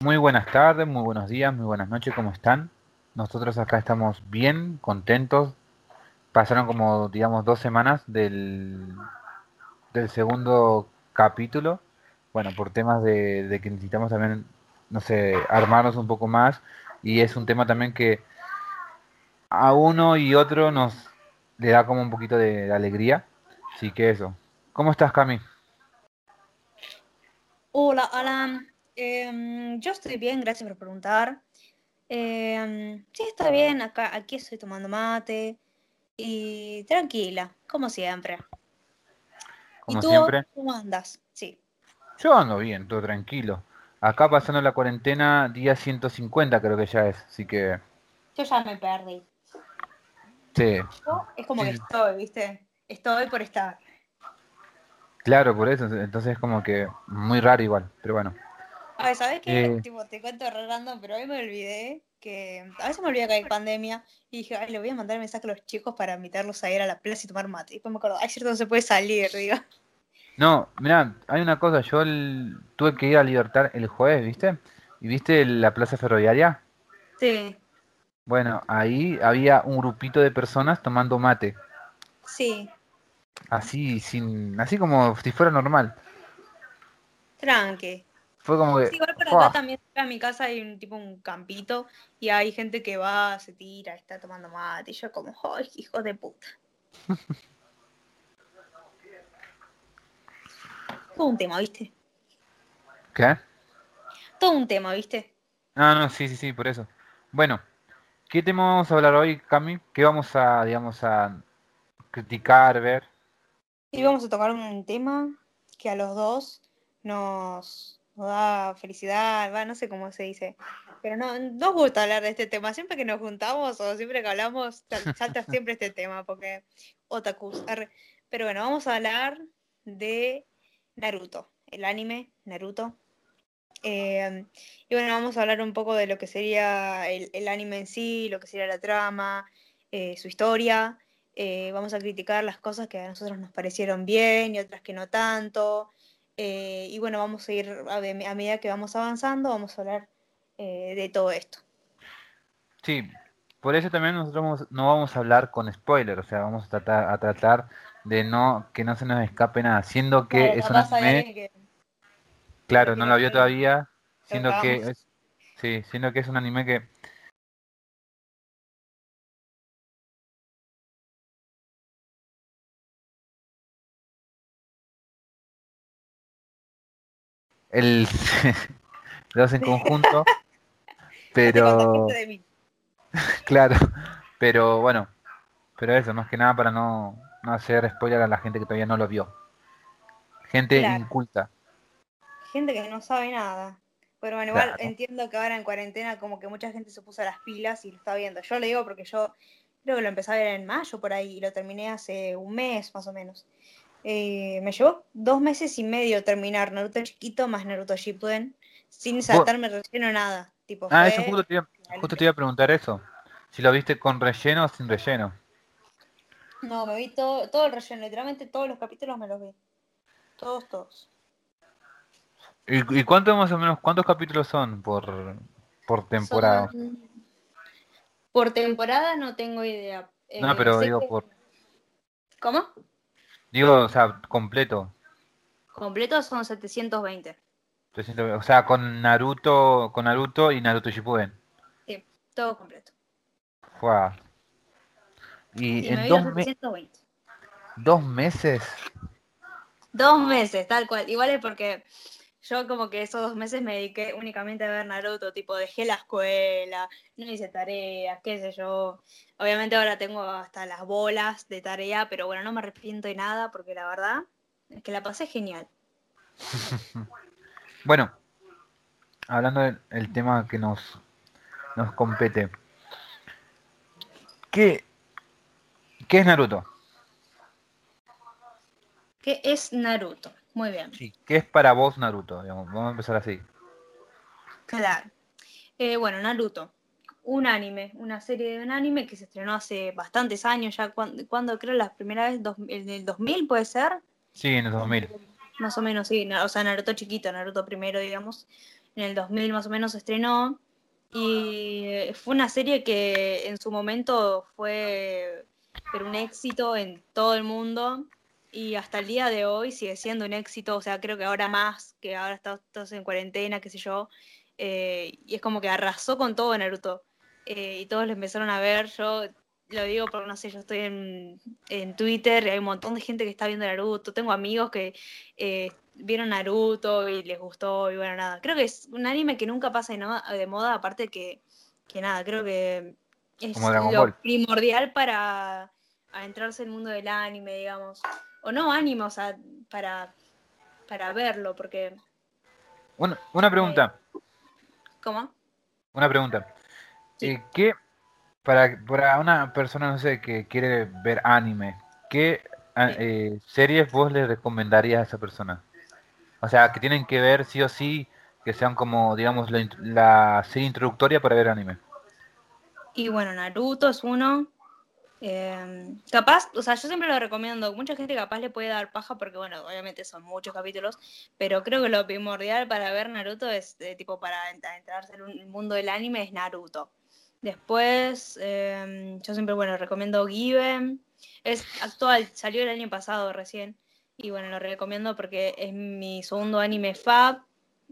Muy buenas tardes, muy buenos días, muy buenas noches, ¿cómo están? Nosotros acá estamos bien, contentos. Pasaron como, digamos, dos semanas del, del segundo capítulo. Bueno, por temas de, de que necesitamos también, no sé, armarnos un poco más. Y es un tema también que a uno y otro nos le da como un poquito de, alegría. Así que eso. ¿Cómo estás, Cami? Hola, Alan. Em, yo estoy bien, gracias por preguntar. Em, sí, estoy bien, acá, aquí estoy tomando mate y tranquila, como siempre. Como ¿Y tú, siempre. ¿Cómo andas? Sí. Yo ando bien, todo tranquilo. Acá pasando la cuarentena, día 150 creo que ya es, así que... Yo ya me perdí. Sí. Es como que estoy, ¿viste? Estoy por estar. Claro, por eso, entonces es como que muy raro igual, pero bueno. A ver, ¿sabes qué? Eh. Tipo, te cuento random, pero hoy me olvidé que a veces me olvidé que hay pandemia y dije, ay, le voy a mandar mensaje a los chicos para invitarlos a ir a la plaza y tomar mate. Y después me acuerdo, ay, cierto, no se puede salir, digo. No, mira, hay una cosa, yo tuve que ir a Libertad el jueves, ¿viste? ¿Y viste la plaza ferroviaria? Sí. Bueno, ahí había un grupito de personas tomando mate. Sí. Así, sin, así como si fuera normal. Tranque. Fue como que. Sí, igual por acá también en mi casa hay un tipo un campito y hay gente que va, se tira, está tomando mate. Y yo como, ¡ay, hijo de puta! Todo un tema, ¿viste? ¿Qué? Todo un tema, ¿viste? Ah, no, sí, sí, sí, por eso. Bueno, ¿qué tema vamos a hablar hoy, Cami? ¿Qué vamos a, digamos, a criticar, ver? Y vamos a tocar un tema que a los dos nos, da felicidad, va, no sé cómo se dice. Pero no nos gusta hablar de este tema. Siempre que nos juntamos o siempre que hablamos, salta siempre este tema, porque otakus. Pero bueno, vamos a hablar de Naruto, el anime Naruto. Em, y bueno, vamos a hablar un poco de lo que sería el, anime en sí, lo que sería la trama, eh, su historia. Eh, vamos a criticar las cosas que a nosotros nos parecieron bien y otras que no tanto. Eh, y bueno, vamos a ir, a, medida que vamos avanzando, vamos a hablar de todo esto. Sí, por eso también nosotros no vamos a hablar con spoiler, o sea, vamos a tratar, a tratar de no que no se nos escape nada, siendo que es un anime. claro, no lo vio todavía, siendo que es, sí, siendo que es un anime que el dos en conjunto, pero claro, pero bueno, pero eso, más que nada para no no hacer spoiler a la gente que todavía no lo vio. Gente inculta. Gente que no sabe nada. Pero bueno, igual entiendo que ahora en cuarentena como que mucha gente se puso las pilas y lo está viendo. Yo lo digo porque yo creo que lo empecé a ver en mayo por ahí y lo terminé hace un mes más o menos. Eh, me llevó dos meses y medio terminar Naruto chiquito más Naruto Shippuden sin saltarme relleno nada. Tipo, ah, eso justo te, iba, justo te iba a preguntar eso. Si lo viste con relleno o sin relleno. No, me vi todo, todo el relleno, literalmente todos los capítulos me los vi. Todos, todos. ¿Y, cuántos más o menos, cuántos capítulos son por, por temporada? por temporada no tengo idea. no, eh, pero digo por... ¿Cómo? Digo, o sea, completo. Completo son 720. 720. O sea, con Naruto, con Naruto y Naruto Shippuden. Sí, todo completo. Fua. Y, en dos, dos meses. Dos meses, tal cual. Igual es porque yo como que esos dos meses me dediqué únicamente a ver Naruto, tipo dejé la escuela, no hice tareas, qué sé yo. Obviamente ahora tengo hasta las bolas de tarea, pero bueno, no me arrepiento de nada porque la verdad es que la pasé genial. bueno, hablando del tema que nos, nos compete. ¿Qué, ¿Qué es Naruto? ¿Qué es Naruto? Muy bien. Sí, ¿qué es para vos Naruto? Vamos a empezar así. Claro. Eh, bueno, Naruto. Un anime, una serie de un anime que se estrenó hace bastantes años, ya cuando, creo la primera vez, en el 2000 puede ser. Sí, en el 2000. más o menos, sí. O sea, Naruto chiquito, Naruto primero, digamos. En el 2000 más o menos se estrenó. Y fue una serie que en su momento fue pero un éxito en todo el mundo y hasta el día de hoy sigue siendo un éxito, o sea, creo que ahora más, que ahora estamos en cuarentena, qué sé yo, eh, y es como que arrasó con todo Naruto. Eh, y todos lo empezaron a ver, yo lo digo porque no sé, yo estoy en, en, Twitter y hay un montón de gente que está viendo Naruto, tengo amigos que eh, vieron Naruto y les gustó y bueno, nada, creo que es un anime que nunca pasa de, moda, aparte que, que nada, creo que es lo primordial para adentrarse en el mundo del anime, digamos. O no anime, o sea, para, para verlo, porque... Una, una pregunta. ¿Cómo? Una pregunta. Eh, ¿Qué, para, para una persona, no sé, que quiere ver anime, ¿qué eh, series vos le recomendarías a esa persona? O sea, que tienen que ver sí o sí, que sean como, digamos, la, la serie introductoria para ver anime. Y bueno, Naruto es uno. Em, capaz, o sea, yo siempre lo recomiendo. Mucha gente capaz le puede dar paja porque, bueno, obviamente son muchos capítulos, pero creo que lo primordial para ver Naruto es, tipo, para entrarse en el mundo del anime es Naruto. Después, em, yo siempre, bueno, recomiendo Given. Es actual, salió el año pasado recién. Y bueno, lo recomiendo porque es mi segundo anime fab.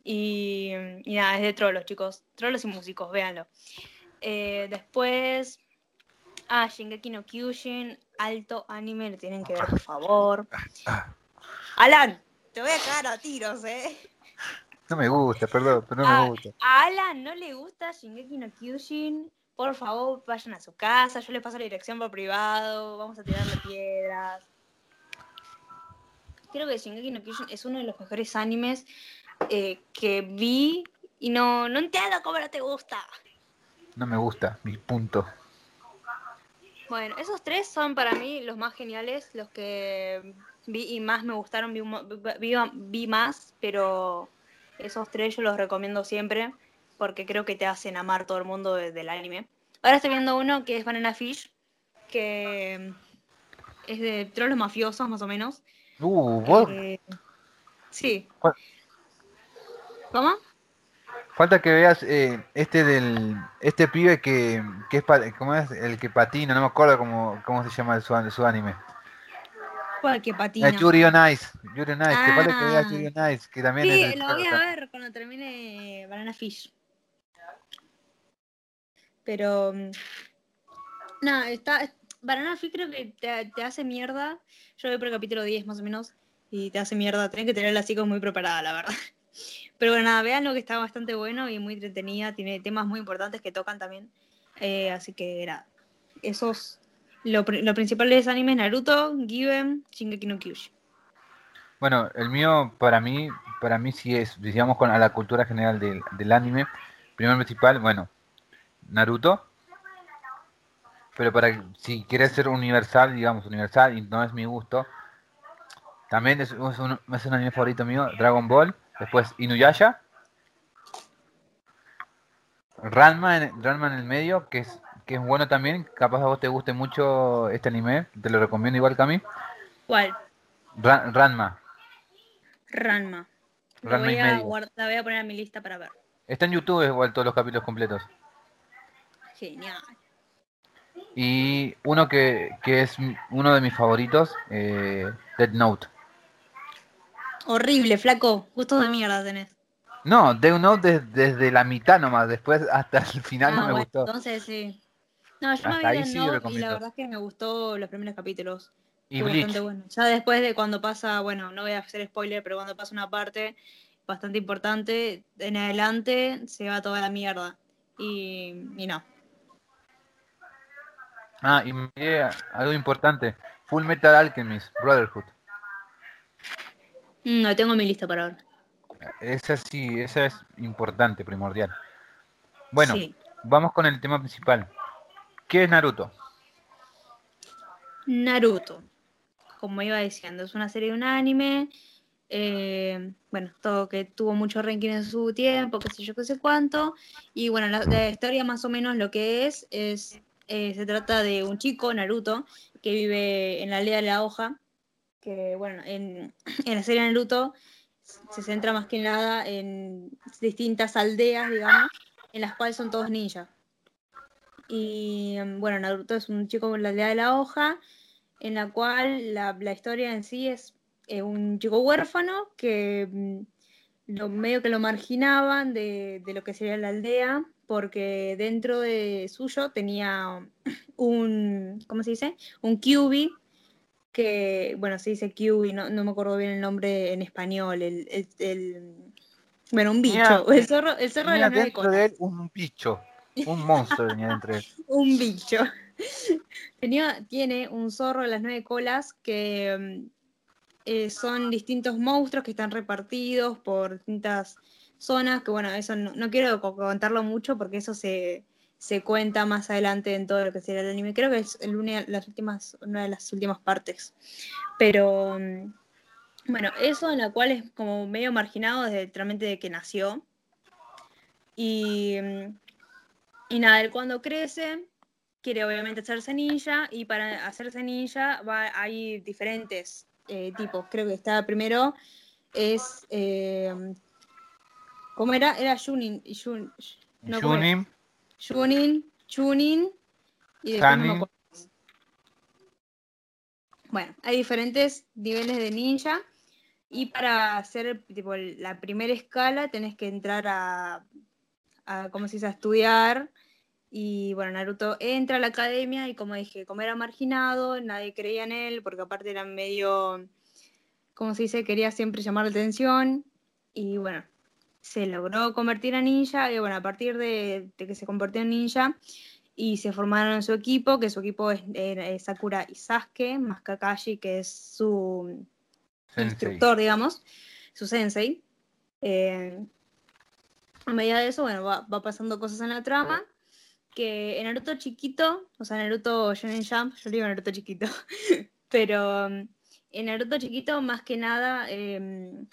Y, y nada, es de trolos, chicos. Trolos y músicos, véanlo. Eh, después, ah, Shingeki no Kyushin, alto anime, lo tienen que ver, por favor. Alan, te voy a cagar a tiros, ¿eh? No me gusta, perdón, pero no me gusta. A Alan no le gusta Shingeki no Kyushin. Por favor, vayan a su casa, yo le paso la dirección por privado, vamos a tirarle piedras. Creo que Shingeki no Kyushin es uno de los mejores animes eh, que vi y no, no entiendo cómo no te gusta. No me gusta, mi punto. Bueno, esos tres son para mí los más geniales, los que vi y más me gustaron, vi, más, pero esos tres yo los recomiendo siempre porque creo que te hacen amar todo el mundo del anime. Ahora estoy viendo uno que es Banana Fish, que es de trolls mafiosos más o menos. Uh. Eh, sí. ¿Cómo? Falta que veas eh, este del este pibe que, que es ¿cómo es? el que patina, no me acuerdo cómo, cómo se llama el su, su anime. ¿Cuál que patina? Yuri on Ice, Yuri on Ice, que falta que veas ah. Yuri on Ice, que también sí, lo voy a ver cuando termine Banana Fish. Pero mm, no, está Banana Fish creo que te, te hace mierda. Yo voy por el capítulo 10 más o menos y te hace mierda. Tienes que tener la psico muy preparada, la verdad. Pero bueno, nada, vean lo que está bastante bueno y muy entretenida, tiene temas muy importantes que tocan también. Eh, así que era esos, lo, lo principal de ese anime es Naruto, Given, Shingeki no Kyushu. Bueno, el mío para mí, para mí sí es, digamos con a la cultura general del, del anime, primero principal, bueno, Naruto, pero para si quieres ser universal, digamos universal y no es mi gusto, también es, un, es un anime favorito mío, Dragon Ball Después Inuyasha. Ranma en, Ranma en el medio, que es, que es bueno también. Capaz a vos te guste mucho este anime. Te lo recomiendo igual que a mí. ¿Cuál? Ranma. Ranma. La voy, a la voy a poner en mi lista para ver. Está en YouTube igual todos los capítulos completos. Genial. Y uno que, que es uno de mis favoritos, eh, Dead Note. Horrible, flaco. Gustos de mierda tenés. No, Death Note desde la mitad nomás, después hasta el final no ah, me gustó. Entonces sí. No, yo me vi sí Note y la verdad es que me gustó los primeros capítulos. Y bastante bueno. Ya después de cuando pasa, bueno, no voy a hacer spoiler, pero cuando pasa una parte bastante importante, en adelante se va toda la mierda. Y, y no. Ah, y algo importante. Full Metal Alchemist, Brotherhood. No tengo mi lista para ahora. Esa sí, esa es importante, primordial. Bueno, vamos con el tema principal. ¿Qué es Naruto? Naruto, como iba diciendo, es una serie de un anime. Eh, bueno, todo que tuvo mucho ranking en su tiempo, qué sé yo, qué sé cuánto. Y bueno, la, historia más o menos lo que es, es eh, se trata de un chico, Naruto, que vive en la aldea de la hoja, que bueno, en, la serie Naruto se centra más que nada en distintas aldeas, digamos, en las cuales son todos ninjas. Y mm, bueno, Naruto es un chico en la aldea de la hoja, en la cual la, historia en sí es un chico huérfano que mm, lo, medio que lo marginaban de, de, lo que sería la aldea, porque dentro de suyo tenía un, ¿cómo se dice? Un QB, que, bueno, se dice QB, no, no me acuerdo bien el nombre en español, el, el, el bueno, un bicho, Mira, el zorro, el zorro de las nueve dentro de él un bicho, un monstruo venía dentro de él. un bicho. Tenía, tiene un zorro de las nueve colas que eh, son distintos monstruos que están repartidos por distintas zonas, que bueno, eso no, no quiero contarlo mucho porque eso se, se, cuenta más adelante en todo lo que sería el anime. Creo que es el una, las últimas, una de las últimas partes. Pero bueno, eso en la cual es como medio marginado desde literalmente de que nació. Y, y nada, él cuando crece quiere obviamente hacerse ninja y para hacerse ninja va, hay diferentes eh, tipos. Creo que está primero es eh, ¿cómo era? Era Junin, Junin, Junin, Chunin y después no Bueno, hay diferentes niveles de ninja y para hacer tipo la primera escala tenés que entrar a, a ¿cómo se dice? a estudiar y bueno, Naruto entra a la academia y como dije, como era marginado, nadie creía en él, porque aparte era medio, como se dice, quería siempre llamar la atención. Y bueno, se logró convertir a ninja. Y bueno, a partir de, de que se convirtió en ninja y se formaron en su equipo, que su equipo es, es Sakura y Sasuke, más Kakashi, que es su sensei. instructor, digamos, su sensei. Eh, a medida de eso, bueno, va, va pasando cosas en la trama que en Naruto chiquito, o sea, Naruto Shonen Jump, yo digo Naruto chiquito, pero en Naruto chiquito más que nada eh,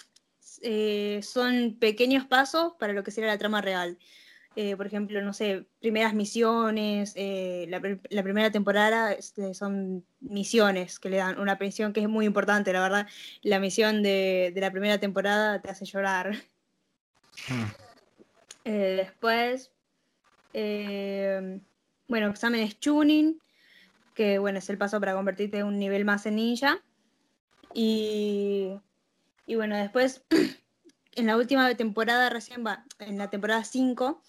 eh, son pequeños pasos para lo que sería la trama real. Eh, por ejemplo, no sé, primeras misiones, eh, la, la, primera temporada este, son misiones que le dan una pensión que es muy importante, la verdad. La misión de, de la primera temporada te hace llorar. Hmm. después, bueno, exámenes tuning, que bueno, es el paso para convertirte en un nivel más en ninja. Y, y bueno, después, en la última temporada, recién va, en la temporada 5,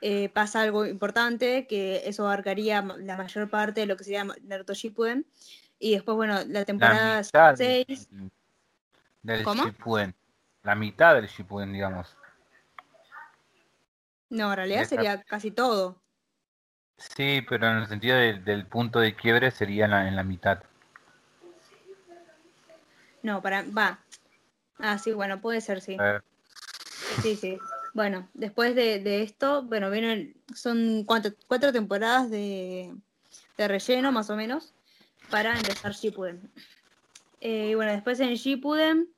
eh, pasa algo importante, que eso abarcaría la mayor parte de lo que sería Naruto Shippuden. Y después, bueno, la temporada 6... Del ¿Cómo? Shippuden. La mitad del Shippuden, digamos. No, en realidad sería casi todo. Sí, pero en el sentido de, del punto de quiebre sería en la, en la, mitad. No, para. Va. Ah, sí, bueno, puede ser, sí. Sí, sí. Bueno, después de, de esto, bueno, vienen. Son cuatro, cuatro temporadas de, de, relleno, más o menos, para empezar Shippuden. Eh, y bueno, después en Shippuden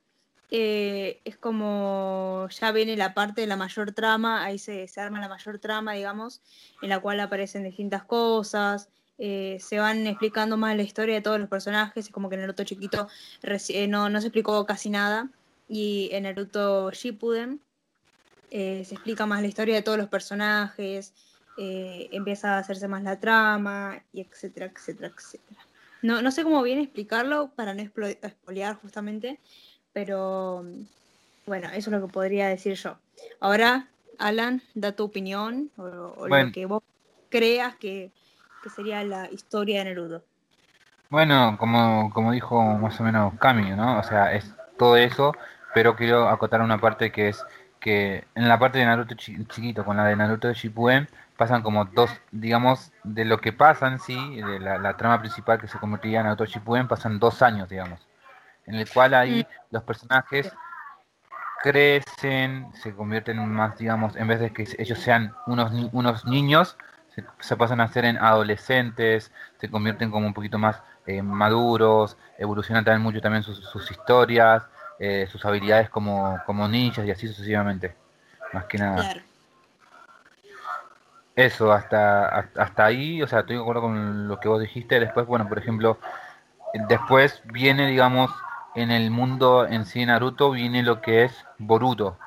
eh, es como ya viene la parte de la mayor trama, ahí se, se, arma la mayor trama, digamos, en la cual aparecen distintas cosas, eh, se van explicando más la historia de todos los personajes, es como que en Naruto chiquito eh, no, no, se explicó casi nada, y en Naruto Shippuden eh, se explica más la historia de todos los personajes, empieza a hacerse más la trama, y etcétera, etcétera, etcétera. No, no sé cómo bien explicarlo para no espolear justamente, pero bueno, eso es lo que podría decir yo. Ahora, Alan, da tu opinión o, o bueno. lo que vos creas que, que, sería la historia de Nerudo. Bueno, como, como dijo más o menos Cami, ¿no? O sea, es todo eso, pero quiero acotar una parte que es que en la parte de Naruto chi chiquito con la de Naruto Shippuden pasan como dos, digamos, de lo que pasan, sí, de la, la trama principal que se convertiría en Naruto Shippuden, pasan dos años, digamos en el cual ahí mm. los personajes crecen, se convierten más, digamos, en vez de que ellos sean unos, unos niños, se, se pasan a ser en adolescentes, se convierten como un poquito más eh, maduros, evolucionan también mucho también sus, sus historias, eh, sus habilidades como, como ninjas y así sucesivamente, más que nada. Claro. Eso, hasta, hasta ahí, o sea, estoy de acuerdo con lo que vos dijiste. Después, bueno, por ejemplo, después viene, digamos, en el mundo en sí Naruto viene lo que es Boruto.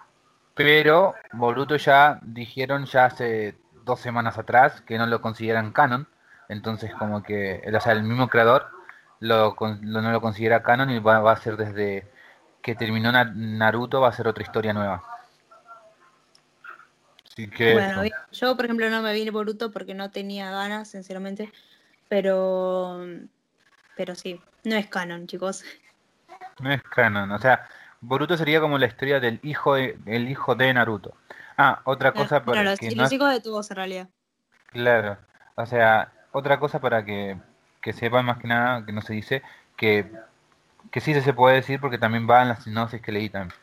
Pero Boruto ya dijeron ya hace dos semanas atrás que no lo consideran canon. Entonces como que, o sea, el mismo creador lo, no lo considera canon y va, a ser desde que terminó Naruto va a ser otra historia nueva. Así que bueno, yo por ejemplo no me vine Boruto porque no tenía ganas, sinceramente. Pero, pero sí, no es canon, chicos. No es canon, o sea, Boruto sería como la historia del hijo de, el hijo de Naruto. Ah, otra cosa para los, que los hijos de todos en realidad. Claro, o sea, otra cosa para que, que sepan más que nada, que no se dice, que, que sí se puede decir porque también va en las sinopsis que leí también.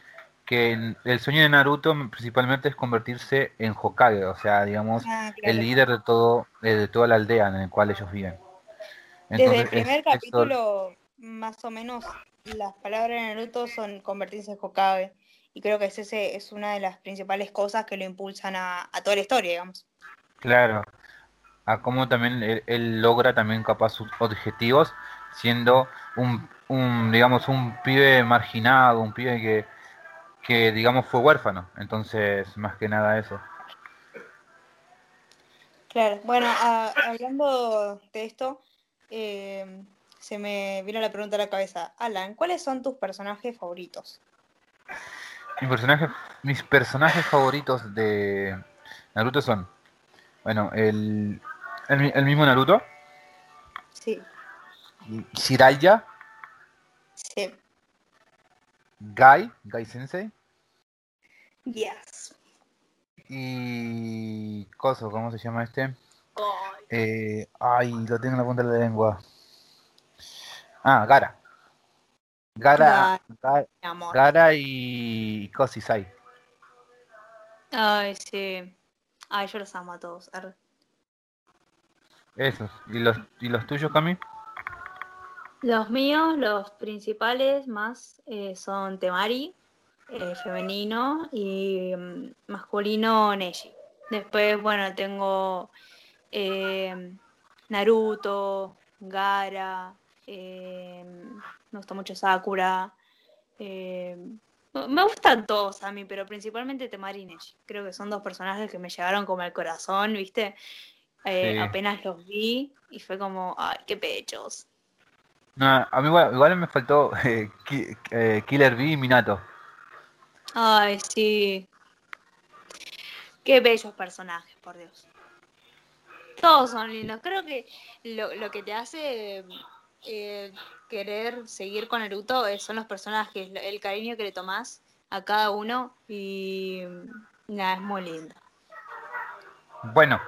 Que el sueño de Naruto principalmente es convertirse en Hokage, o sea, digamos, ah, el líder de todo de toda la aldea en la cual ellos viven. Desde el primer capítulo, más o menos, las palabras de Naruto son convertirse en Hokage. Y creo que ese es una de las principales cosas que lo impulsan a, toda la historia, digamos. Claro. A cómo también él, logra también capaz sus objetivos siendo un, un, digamos, un pibe marginado, un pibe que, que, digamos, fue huérfano. Entonces, más que nada eso. Claro, bueno, hablando de esto, eh, se me vino la pregunta a la cabeza. Alan, ¿cuáles son tus personajes favoritos? Mis personajes, mis personajes favoritos de Naruto son, bueno, el, el, mismo Naruto. Sí. Shiraiya. Sí. Gai, Gai Sensei. Yes. Y Coso, ¿cómo se llama este? Eh, ay, lo tengo en la punta de la lengua. Ah, Gara. Gara, Gara, y Kosisai. Ay, sí. Ay, yo los amo a todos. Esos. ¿Y los, ¿Y los tuyos, Cami? Los míos, los principales más eh, son Temari, eh, femenino, y mm, masculino Neji. Después, bueno, tengo eh, Naruto, Gara, eh, me gusta mucho Sakura. Me gustan todos a mí, pero principalmente Temari Creo que son dos personajes que me llegaron como al corazón, ¿viste? Apenas los vi y fue como, ay, qué pechos. No, a mí igual, me faltó Killer B y Minato. Ay, sí. Qué bellos personajes, por Dios. Todos son lindos. Creo que lo, lo que te hace eh, querer seguir con Naruto eh, son los personajes, el cariño que le tomás a cada uno y nada, es muy lindo. Bueno,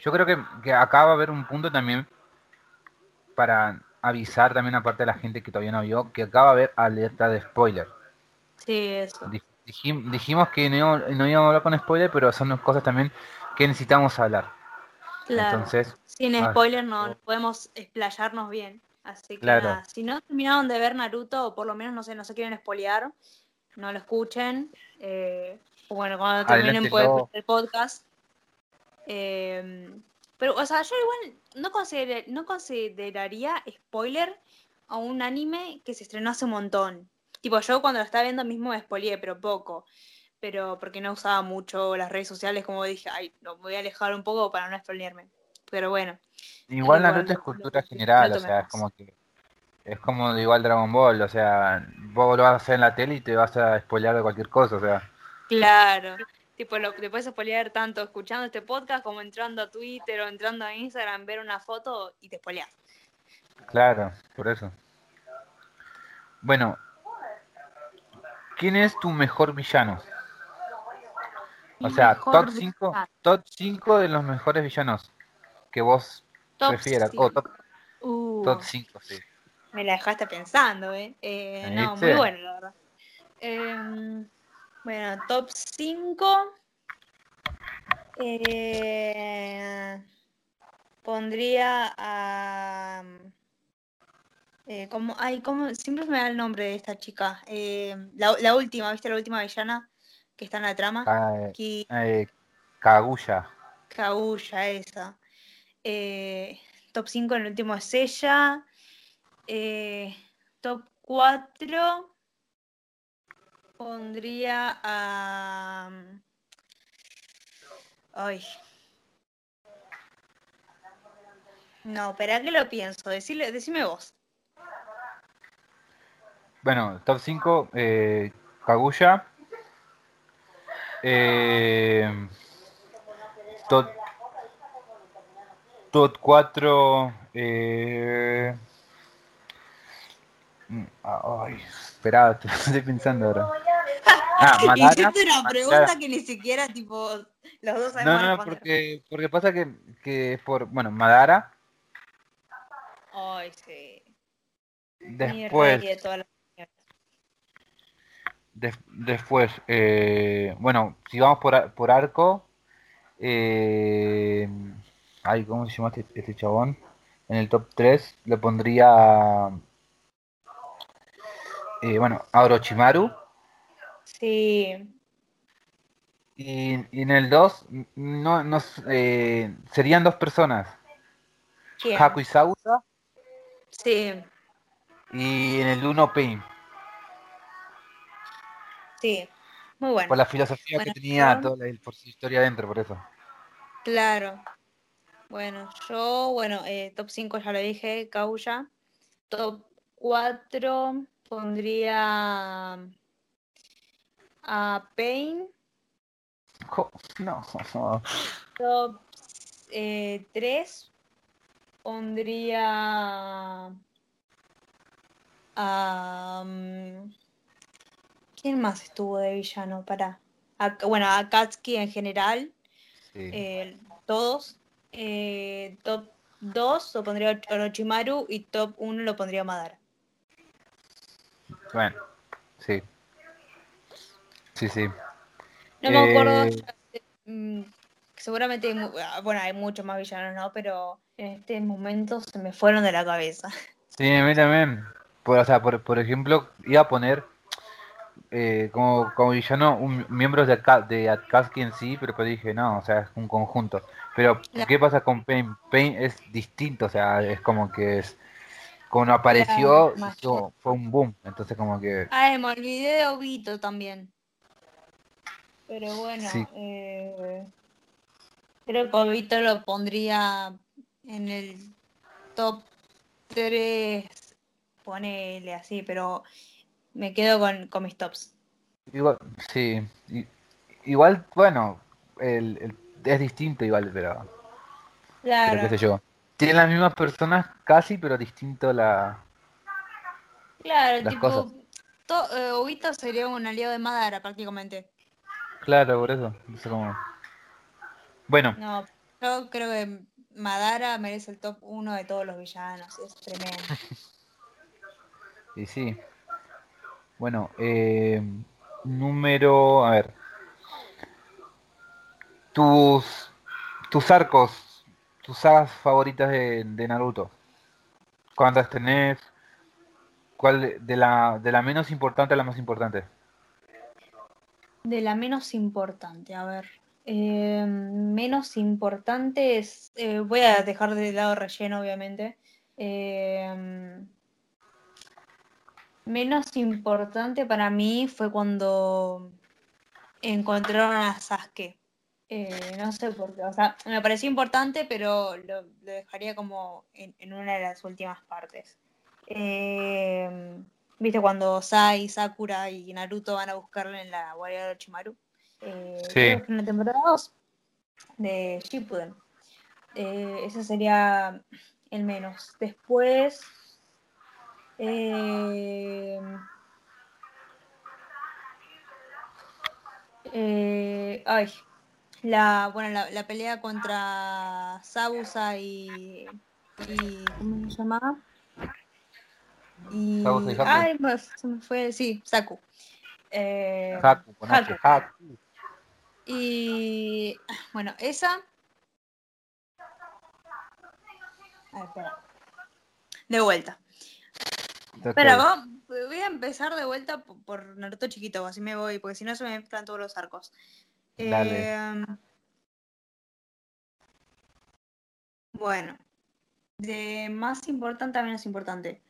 yo creo que, acá va a haber un punto también para avisar también aparte de la gente que todavía no vio, que acá va a haber alerta de spoiler. Sí, eso. dijimos que no, no, íbamos a hablar con spoiler, pero son cosas también que necesitamos hablar. Claro. Entonces, Sin ah, spoiler no, no podemos explayarnos bien. Así que nada, si no terminaron de ver Naruto, o por lo menos no sé, no se quieren espolear, no lo escuchen. Eh, bueno, cuando terminen pueden ver el podcast. Eh, pero, o sea, yo igual no, no consideraría spoiler a un anime que se estrenó hace un montón. Tipo, yo cuando lo estaba viendo mismo me spoileé, pero poco. Pero porque no usaba mucho las redes sociales, como dije, ay, no, me voy a alejar un poco para no spoilearme. Pero bueno. Igual Naruto es cultura general, o sea, es como que es como igual Dragon Ball, o sea, vos lo vas a hacer en la tele y te vas a spoilear de cualquier cosa, o sea. Claro, tipo, lo, te puedes spoilear tanto escuchando este podcast como entrando a Twitter o entrando a Instagram, ver una foto y te spoileas. Claro, por eso. Bueno, ¿quién es tu mejor villano? O sea, top 5 top 5 de los mejores villanos que vos prefieras. Oh, top, top 5, uh. sí. Me la dejaste pensando, ¿eh? eh no, muy bueno, la verdad. Em, bueno, top 5. Eh, pondría a. Eh, como, ay, como, siempre me da el nombre de esta chica. Eh, la, la, última, ¿viste? La última villana que está en la trama. Ah, eh, Kaguya. Kaguya, esa. top 5 en el último es ella. Top 4 pondría a... Ay. No, espera que lo pienso. Decile, decime vos. Bueno, top 5, eh, Kaguya. Eh, top, top 4, eh, mm, ay, espera, estoy pensando ahora. Ah, Madara. Hiciste una pregunta que ni siquiera, tipo, los dos sabemos No, no, porque, porque pasa que, que es por, bueno, Madara. Ay, sí. Después. después, eh, bueno, si vamos por, por arco, eh, ay, ¿cómo se llama este, este, chabón? En el top 3 le pondría, eh, bueno, a Orochimaru. Sí. Y, en el 2 no, no eh, serían dos personas. ¿Quién? Haku y Sausa. Sí. Y en el 1 Pain. Sí, muy bueno. Por la filosofía que tenía, toda la, por su historia adentro, por eso. Claro. Bueno, yo, bueno, eh, top 5 ya lo dije, Kauya. Top 4 pondría a Pain. No. Top 3 eh, pondría a... ¿Quién más estuvo de villano? Para. bueno, a Katsuki en general. Eh, todos. Eh, top 2 lo pondría Orochimaru y top 1 lo pondría Madara. Bueno, sí. Sí, sí. No me acuerdo. Eh, mm, seguramente, ah, bueno, hay muchos más villanos, ¿no? Pero en este momento se me fueron de la cabeza. Sí, a mí también. Por, o sea, por, por ejemplo, iba a poner eh, como, como villano un, miembros de, de Akatsuki en sí, pero pues dije, no, o sea, es un conjunto. Pero, ¿qué pasa con Pain? Pain es distinto, o sea, es como que es. Cuando apareció, fue un boom, entonces como que. Ah, me olvidé de Obito también. Pero bueno, eh, creo que Obito lo pondría en el top 3, ponele así, pero me quedo con, mis tops. Igual, sí. Igual, bueno, el, es distinto igual, pero... Claro. qué sé yo. Tienen las mismas personas casi, pero distinto la... Claro, tipo... Eh, Obito sería un aliado de Madara prácticamente. Claro, por eso. Bueno. No, yo creo que Madara merece el top 1 de todos los villanos. Es tremendo. y sí. Bueno, eh, número, a ver, tus, tus arcos, tus sagas favoritas de, Naruto. ¿Cuántas tenés? ¿Cuál de la, de la menos importante a la más importante? De la menos importante, a ver. Eh, menos importante es. Eh, voy a dejar de lado relleno, obviamente. Eh, menos importante para mí fue cuando encontraron a Sasuke. Eh, no sé por qué, o sea, me pareció importante, pero lo, dejaría como en, una de las últimas partes. Eh, ¿Viste cuando Sai, Sakura y Naruto van a buscarlo en la guardia de Orochimaru? Eh, sí. En la temporada 2 de Shippuden. Eh, ese sería el menos. Después, eh, eh, ay, la, bueno, la, pelea contra Sabusa y, y ¿cómo se llama? Y, ay, se me fue, sí, Saku. Eh, Haku, Haku. Y bueno, esa. Espera. De vuelta. Pero voy a empezar de vuelta por, Naruto chiquito, así me voy, porque si no se me mezclan todos los arcos. Em, bueno, de más importante a menos importante.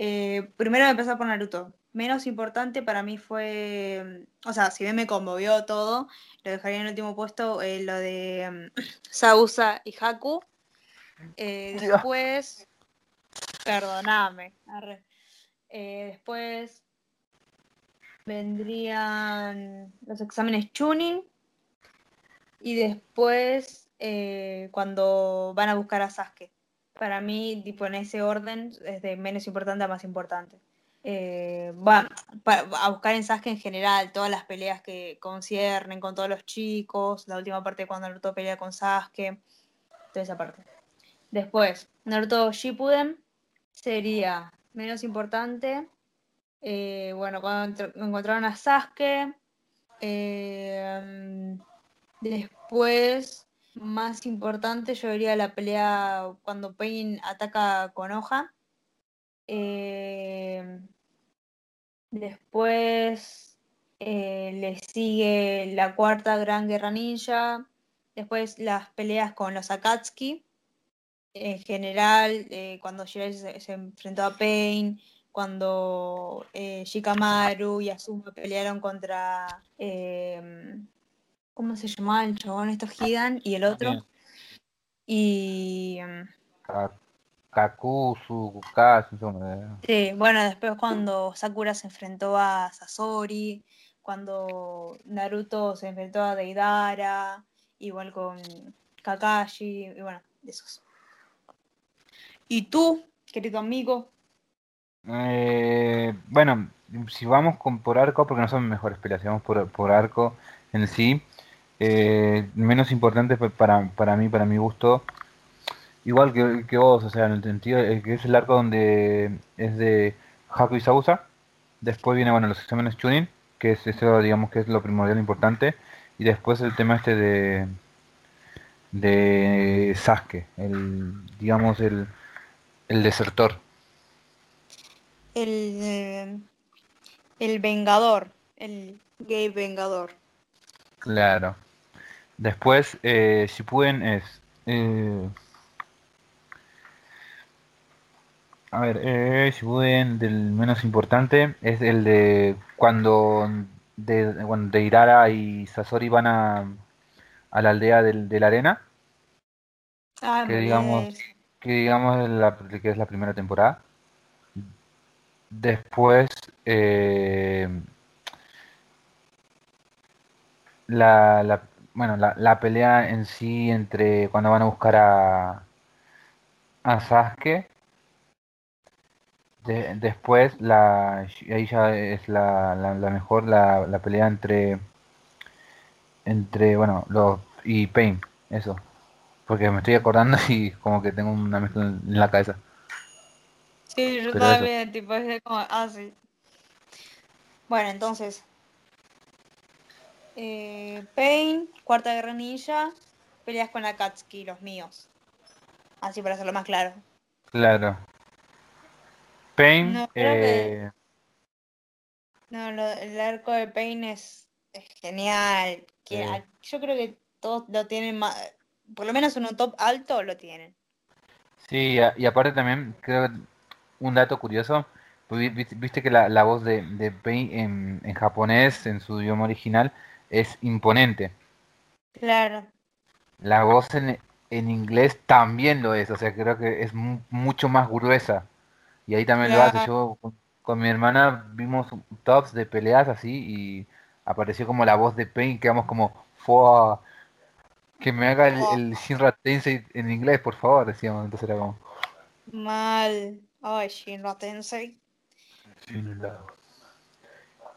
Eh, primero voy a empezar por Naruto. Menos importante para mí fue, o sea, si bien me conmovió todo, lo dejaría en el último puesto eh, lo de um, Sausa y Haku. Eh, después, perdoname, arre. Después vendrían los exámenes tuning y después cuando van a buscar a Sasuke. Para mí, tipo en ese orden, es de menos importante a más importante. Eh, va a buscar en Sasuke en general todas las peleas que conciernen con todos los chicos, la última parte cuando Naruto pelea con Sasuke, toda esa parte. Después, Naruto Shippuden sería menos importante. Eh, bueno, cuando encontraron a Sasuke. Eh, después, más importante, yo diría la pelea cuando Pain ataca con hoja. Eh, después le sigue la cuarta Gran Guerra Ninja. Después las peleas con los Akatsuki en general, eh, cuando Jiraiya se, enfrentó a Pain, cuando eh, Shikamaru y Asuma pelearon contra. ¿Cómo se llamaba el chabón? Estos Hidan y el otro. Bien. Y. Kakuzu, Kazu. Sí, bueno, después cuando Sakura se enfrentó a Sasori, cuando Naruto se enfrentó a Deidara, igual con Kakashi, y bueno, de esos. ¿Y tú, querido amigo? Eh, bueno, si vamos con, por arco, porque no son mejores peleas, si vamos por, por arco en sí, eh, menos importante para, para mí, para mi gusto, igual que, que, vos, o sea, en el sentido que es el arco donde es de Haku y Sausa, después viene, bueno, los exámenes tuning, que es eso, digamos, que es lo primordial importante, y después el tema este de de Sasuke, el, digamos, el el desertor. El, eh, el vengador, el gay vengador. Claro. Después, eh, si pueden, es... Eh, a ver, eh, si pueden, del menos importante, es el de cuando de, cuando de Irara y Sasori van a, a la aldea del, de la arena. Ah, que digamos que digamos la, que es la primera temporada. Después eh, la, la, bueno la, la, pelea en sí entre cuando van a buscar a a Sasuke de, después la ahí ya es la, la, la mejor la, la pelea entre entre bueno los y Pain eso porque me estoy acordando y como que tengo una mezcla en la cabeza. Sí, yo Pero también, eso. tipo, es como, ah, sí. Bueno, entonces. Eh, Pain, Cuarta Guerra Ninja, peleas con la Katsuki, los míos. Así para hacerlo más claro. Claro. Pain, no, eh... que... no lo, el arco de Pain es, es genial. Que. Yo creo que todos lo tienen más por lo menos en un top alto lo tienen. Sí, y aparte también creo que un dato curioso, viste que la, la voz de, en, en, japonés, en su idioma original, es imponente. Claro. La voz en, en inglés también lo es, o sea, creo que es mucho más gruesa. Y ahí también claro. lo hace. Yo con, con, mi hermana vimos tops de peleas así y apareció como la voz de Pain, quedamos como, fue que me haga el, el Shinra Tensei en inglés, por favor, decíamos. Entonces era como. Mal. Ay, Shinra Tensei. Shinra.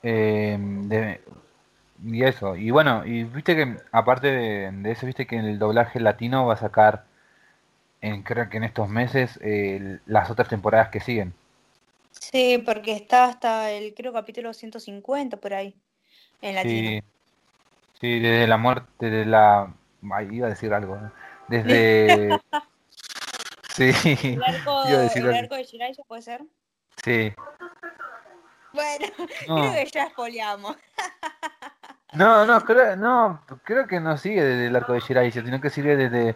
Eh, de, y eso. Y bueno, y viste que aparte de, de, eso, viste que en el doblaje latino va a sacar, en, creo que en estos meses, eh, las otras temporadas que siguen. Sí, porque está hasta el, creo, capítulo 150 por ahí, en latino. Sí, sí desde la muerte de la Ay, iba a decir algo. ¿eh? Desde. sí. ¿El arco, iba a decir ¿el arco de Shiraiya puede ser? Sí. Bueno, no. creo que ya espoliamos. no, no, creo, no, creo que no sigue desde el arco de Shiraiya, sino que sigue desde.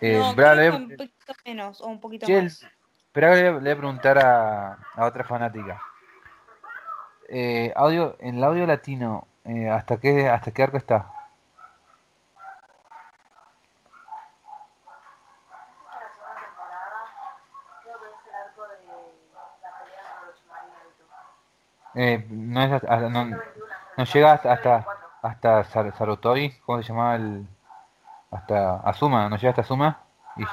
Eh, no, Brawler, un poquito menos, o un poquito Gel, más. Que le, le voy a preguntar a, a otra fanática. Eh, audio, en el audio latino, eh, ¿hasta qué hasta qué arco está? Eh, no, es hasta- hasta- no, no llega hasta hasta, hasta Sar- Sarutobi, ¿cómo se llamaba el? Hasta Azuma, ¿no llega hasta Azuma? Y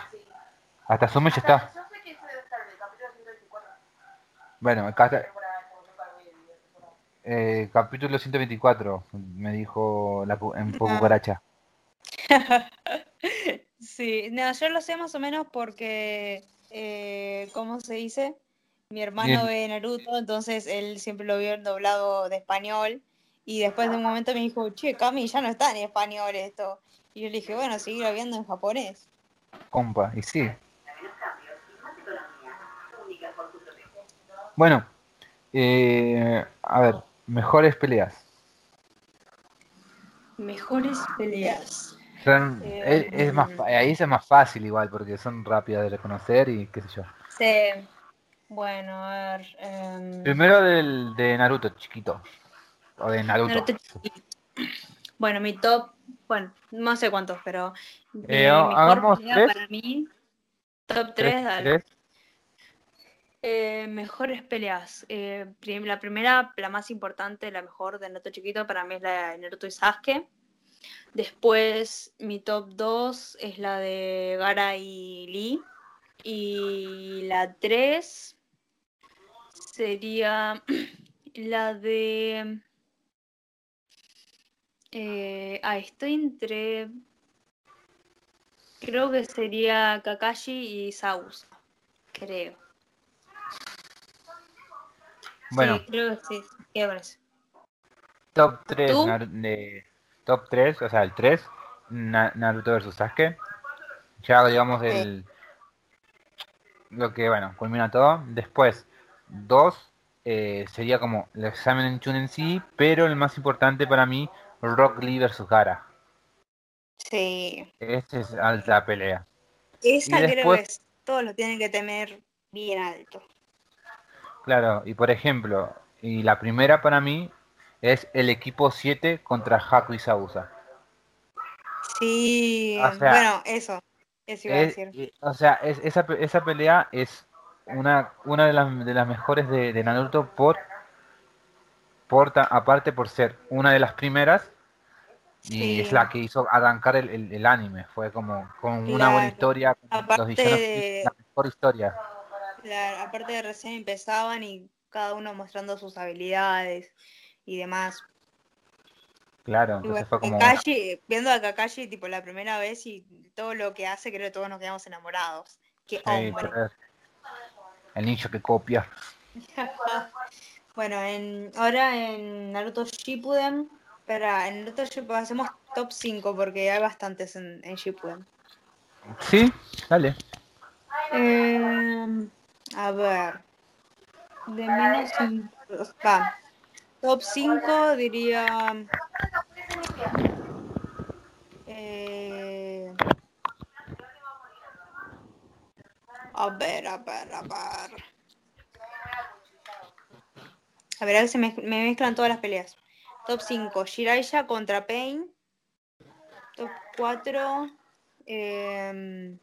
hasta Azuma ya está. Bueno, acá está. Eh, capítulo 124, me dijo la, en poco Ah. cucaracha. Sí, no, yo lo sé más o menos porque, eh, ¿cómo se dice? Mi hermano Bien. ve Naruto, entonces él siempre lo vio en doblado de español y después de un momento me dijo, che, Cami, ya no está en español esto. Y yo le dije, bueno, seguir viendo en japonés. Compa, y sí. Bueno, eh, a ver, mejores peleas. Mejores peleas. Son- Eh, es, es más, ahí es más fácil igual, porque son rápidas de reconocer y qué sé yo. Sí. Bueno, a ver. em, Primero del de Naruto, chiquito. O de Naruto. Bueno, mi top, bueno, no sé cuántos, pero Eh, hagamos pelea tres. para mí, top 3, Tres, dale. tres. Eh, mejores peleas. Eh, la primera, la más importante, la mejor de Naruto chiquito, para mí es la de Naruto y Sasuke. Después, mi top 2 es la de Gara y Lee. Y la 3 sería la de... Eh, ah, estoy entre... Creo que sería Kakashi y Sausa. Creo. Bueno, Sí, creo que sí. ¿Qué top 3 ¿Tú? de top 3, o sea, el 3, Na- Naruto versus Sasuke. Ya digamos el lo que bueno, culmina todo. Después, 2 sería como el examen en Chun en sí, pero el más importante para mí, Rock Lee versus Gara. Sí. Este es alta pelea. Esa Y creo después- que es- todos lo tienen que tener bien alto. Claro, y por ejemplo, y la primera para mí es el equipo 7 contra Haku y Sausa. Sí. O sea, bueno, eso. Eso iba a Es- decir. o sea, es- esa, esa pelea es una, una de, las, de las mejores de, de Naruto por, por ta- aparte por ser una de las primeras y es la que hizo arrancar el, el- el anime. Fue como con una buena historia, Aparte los villanos, de- la mejor historia. Aparte de recién empezaban y cada uno mostrando sus habilidades y demás. Claro, entonces bueno, fue como Kakashi, viendo a Kakashi tipo la primera vez y todo lo que hace, creo que todos nos quedamos enamorados. Qué sí, hombre. el niño que copia. Bueno, en, ahora en Naruto Shippuden, espera, en Naruto Shippuden hacemos top 5 porque hay bastantes en, en Shippuden. Sí, dale. Eh, a ver, de menos va, top 5 diría eh, a ver, a ver, a ver. A ver, a si me, me mezclan todas las peleas. Top 5, Shiraiya contra Pain. Top 4, eh,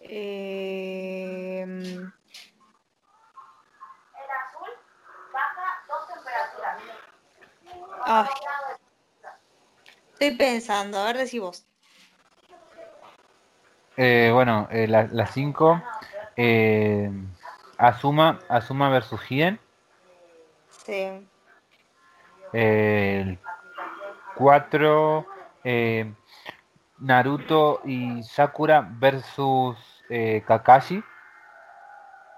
eh, ay. Estoy pensando, a ver, decí vos. Eh, bueno, eh, la- las 5, eh, Asuma, Asuma versus Hien. Sí. El 4, Naruto y Sakura versus eh, Kakashi.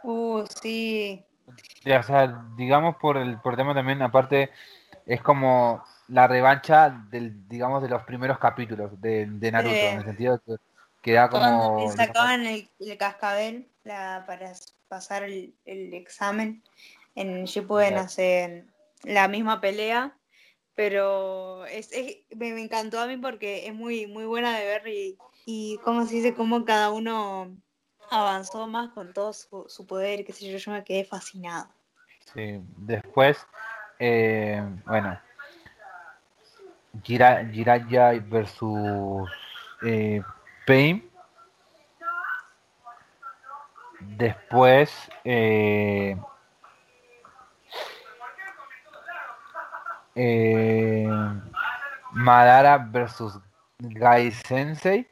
Uh, sí. O sea, digamos por el por tema también, aparte, es como la revancha del, digamos, de los primeros capítulos de, de Naruto, Sí. en el sentido que, que Cuando como... digamos, sacaban el, el cascabel la- para pasar el, el examen, en Claro. hacen la misma pelea, pero es, es- me, me encantó a mí porque es muy, muy buena de ver y, y cómo se dice, cómo cada uno avanzó más con todo su, su poder, qué sé yo, yo me quedé fascinada. Sí, después, eh, bueno, Jira- Jiraiya versus eh, Pain. Después, eh, eh, Madara versus Gai Sensei.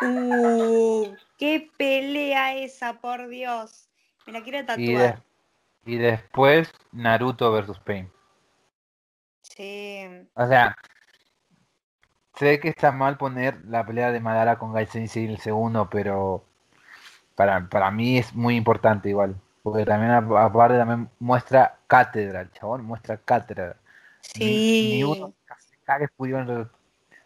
Uh, qué pelea esa, por Dios. Me la quiero Y, tatuar. de- y después Naruto versus Pain. Sí. O sea, sé que está mal poner la pelea de Madara con Gai Sensei en el segundo, pero para, para mí es muy importante igual. Porque también ap- aparte también muestra cátedra, el chabón muestra cátedra. Ni, ni Sí. uno cagues pudieron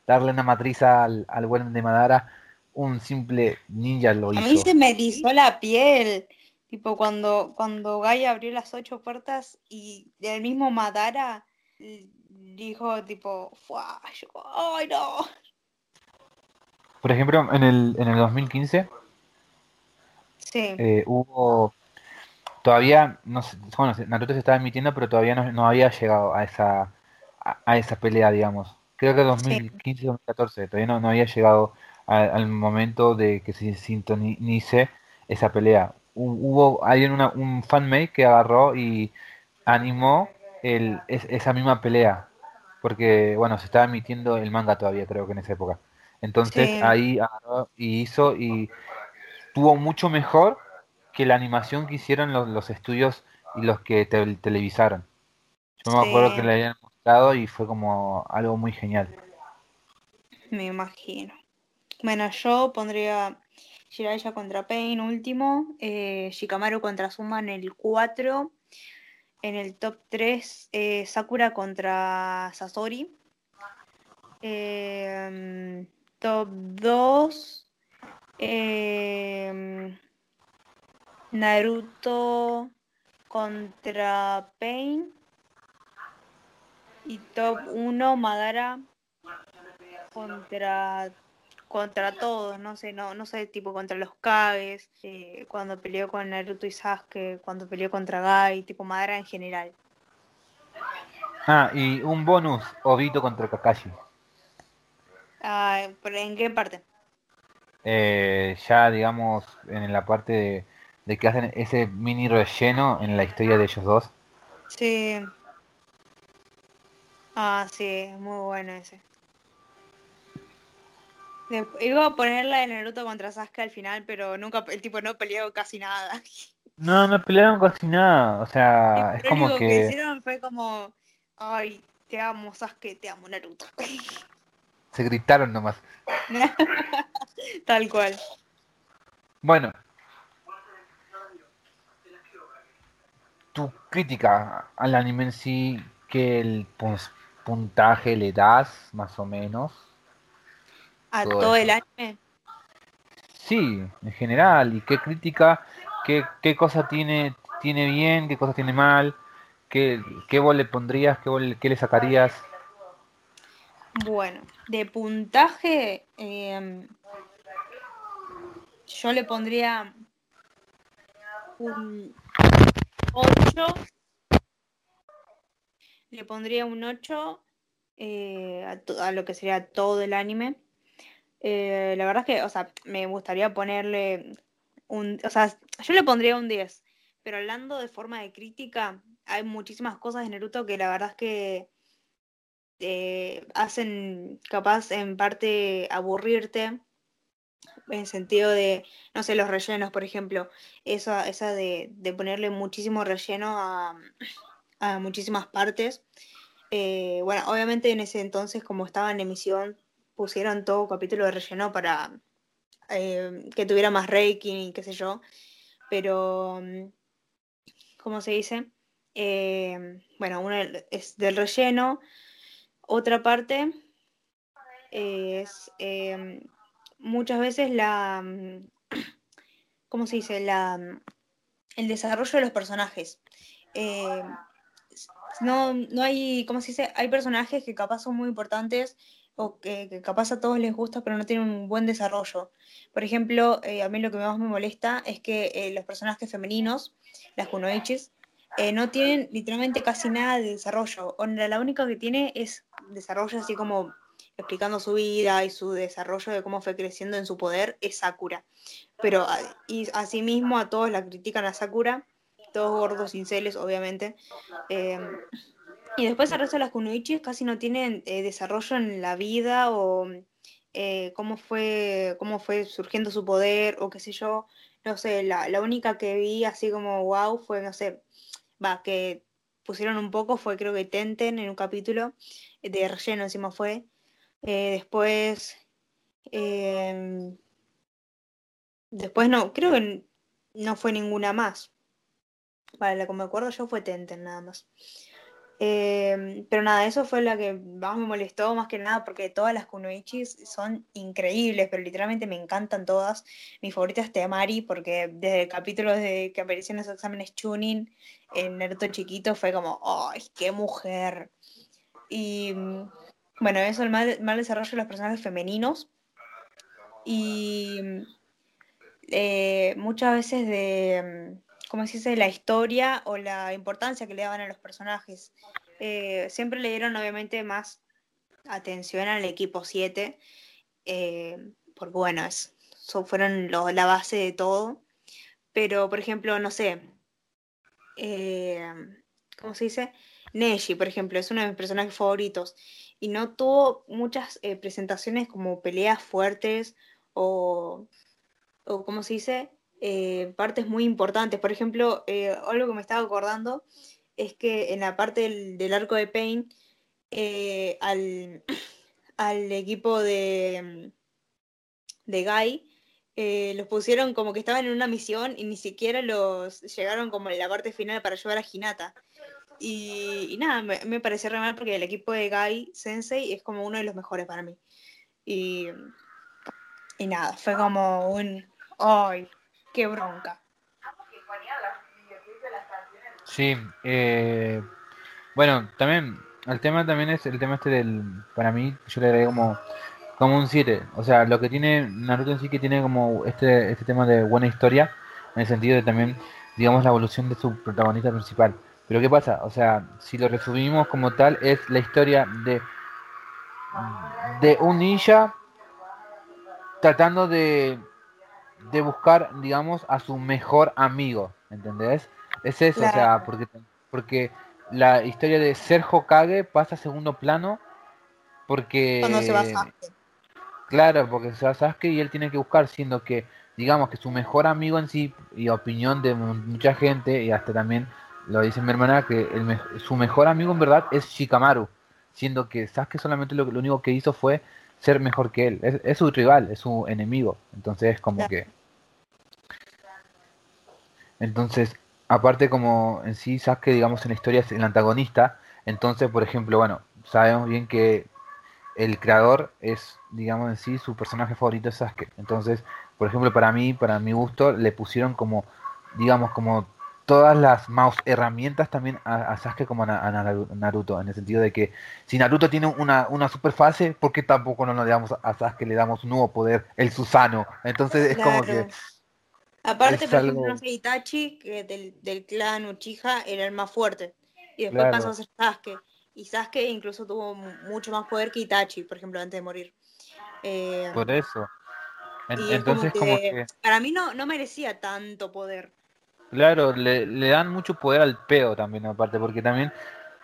darle una matriz al, al buen de Madara. Un simple ninja lo A hizo. mí se me erizó la piel. Tipo, cuando, cuando Gaia abrió las ocho puertas y el mismo Madara dijo, tipo, "Fua", yo, ¡ay no! Por ejemplo, en el, en el 2015 Sí, eh, hubo todavía no sé, bueno Naruto se estaba emitiendo pero todavía no, no había llegado a esa a, a esa pelea digamos. Creo que 2015 2014 todavía no, no había llegado a- al momento de que se sintonice esa pelea. Hu- hubo alguien una, un fanmate que agarró y animó el, es- esa misma pelea porque bueno se estaba emitiendo el manga todavía creo que en esa época entonces Sí. ahí agarró y hizo y tuvo mucho mejor que la animación que hicieron los, los estudios y los que te- televisaron. Yo me acuerdo que le habían mostrado y fue como algo muy genial. me imagino. Bueno, yo pondría Jiraiya contra Pain último, eh, Shikamaru contra Suma en el 4, en el top 3 eh, Sakura contra Sasori, Eh, top 2 eh, Naruto contra Pain. Y top 1 Madara contra contra todos, no sé, no, no sé, tipo contra los Kages, eh, cuando peleó con Naruto y Sasuke, cuando peleó contra Gai, tipo Madara en general. Ah, y un bonus, Obito contra Kakashi. Ah, ¿pero ¿En qué parte? Eh, ya digamos en la parte de, de que hacen ese mini relleno en la historia de ellos dos. Sí. Ah, sí, muy bueno ese. Iba a ponerla de Naruto contra Sasuke al final, pero nunca, el tipo no peleó casi nada. No, no pelearon casi nada. O sea, Lo es como único que que hicieron fue como, ay, te amo Sasuke, te amo Naruto. se gritaron nomás. Tal cual. Bueno. Tu crítica al anime en sí, que el pun- puntaje le das, más o menos. A Todo el anime. Sí, en general. ¿Y qué crítica, qué, qué cosa tiene, tiene bien, qué cosa tiene mal? ¿Qué, qué vos le pondrías, qué, qué le sacarías? Bueno, de puntaje, em, yo le pondría un 8. Le pondría un 8 eh, a, a lo que sería todo el anime. Eh, la verdad es que, o sea, me gustaría ponerle un, o sea, yo le pondría un 10, pero hablando de forma de crítica, hay muchísimas cosas de Naruto que la verdad es que eh, hacen capaz en parte aburrirte, en sentido de, no sé, los rellenos, por ejemplo, esa, esa de, de ponerle muchísimo relleno a, a muchísimas partes. Eh, bueno, obviamente en ese entonces, como estaba en emisión, pusieron todo capítulo de relleno para eh, que tuviera más ranking y qué sé yo, pero, mm, ¿cómo se dice? Eh, bueno, uno es del relleno, otra parte es eh, muchas veces la, mm, ¿cómo se dice? La, mm, el desarrollo de los personajes. No, no hay, ¿cómo se dice? Hay personajes que capaz son muy importantes o que, capaz a todos les gusta, pero no tienen un buen desarrollo. Por ejemplo, eh, a mí lo que más me molesta es que eh, los personajes femeninos, las kunoichis, eh, no tienen literalmente casi nada de desarrollo. O la única que tiene es desarrollo así como explicando su vida y su desarrollo de cómo fue creciendo en su poder, es Sakura. Pero ah, y asimismo a todos la critican a Sakura, todos gordos, inceles, obviamente. Y después el resto de las kunoichis casi no tienen eh, desarrollo en la vida o eh, cómo, fue, cómo fue surgiendo su poder o qué sé yo. No sé, la, la única que vi así como wow fue, no sé, va, que pusieron un poco fue creo que Tenten en un capítulo de relleno encima fue. Eh, después, em, después no, creo que no fue ninguna más. Vale, la que me acuerdo yo fue Tenten nada más. Em, pero nada, eso fue la que más me molestó, más que nada, porque todas las kunoichis son increíbles, pero literalmente me encantan todas. Mi favorita es Teamari, porque desde el capítulo de que apareció en los exámenes Chunin, en Naruto chiquito, fue como, ¡ay, qué mujer! Y bueno, eso, el mal, desarrollo de los personajes femeninos. Y eh, muchas veces de como se dice, la historia o la importancia que le daban a los personajes. Eh, siempre le dieron obviamente más atención al equipo 7, eh, porque bueno, fueron la base de todo. Pero, por ejemplo, no sé, eh, ¿cómo se dice? Neji, por ejemplo, es uno de mis personajes favoritos y no tuvo muchas presentaciones como peleas fuertes o, o, ¿cómo se dice? Eh, partes muy importantes. Por ejemplo, eh, algo que me estaba acordando es que en la parte del, arco de Pain, eh, al, al, equipo de, de Guy, los pusieron como que estaban en una misión y ni siquiera los llegaron como en la parte final para llevar a Hinata. Y, nada, me, me pareció re mal porque el equipo de Guy Sensei es como uno de los mejores para mí. Y, y nada, fue como un... ¡Ay! Qué bronca. Sí, eh, bueno, también el tema también es el tema este del, para mí, yo le agregué como, como un 7. O sea, lo que tiene Naruto en sí que tiene como este, este tema de buena historia, en el sentido de también, digamos, la evolución de su protagonista principal. Pero ¿qué pasa? O sea, si lo resumimos como tal, es la historia de, de un ninja tratando de de buscar, digamos, a su mejor amigo, ¿entendés? Es eso, o sea, porque, porque la historia de ser Hokage pasa a segundo plano porque... Cuando se va Sasuke. Claro, porque se va Sasuke y él tiene que buscar, siendo que, digamos, que su mejor amigo en sí, y opinión de mucha gente, y hasta también lo dice mi hermana, que el su mejor amigo en verdad es Shikamaru, siendo que Sasuke solamente lo, lo único que hizo fue ser mejor que él. Es, su rival, es su enemigo. Entonces es como que entonces, aparte como en sí Sasuke, digamos, en la historia es el antagonista, entonces, por ejemplo, bueno, sabemos bien que el creador es, digamos, en sí su personaje favorito es Sasuke. Entonces, por ejemplo, para mí, para mi gusto, le pusieron como, digamos, como todas las mouse herramientas también a, Sasuke como a, Naruto, en el sentido de que si Naruto tiene una, una super fase, ¿por qué tampoco no le damos a Sasuke, le damos un nuevo poder, el Susano? Entonces es como que Aparte, por ejemplo, no sé, Itachi, que del, del, clan Uchiha, era el más fuerte. Y después pasó a ser Sasuke. Y Sasuke incluso tuvo mucho más poder que Itachi, por ejemplo, antes de morir. Eh, por eso. entonces, como que, Para mí no, no merecía tanto poder. Claro, le, le, dan mucho poder al peo también, aparte, porque también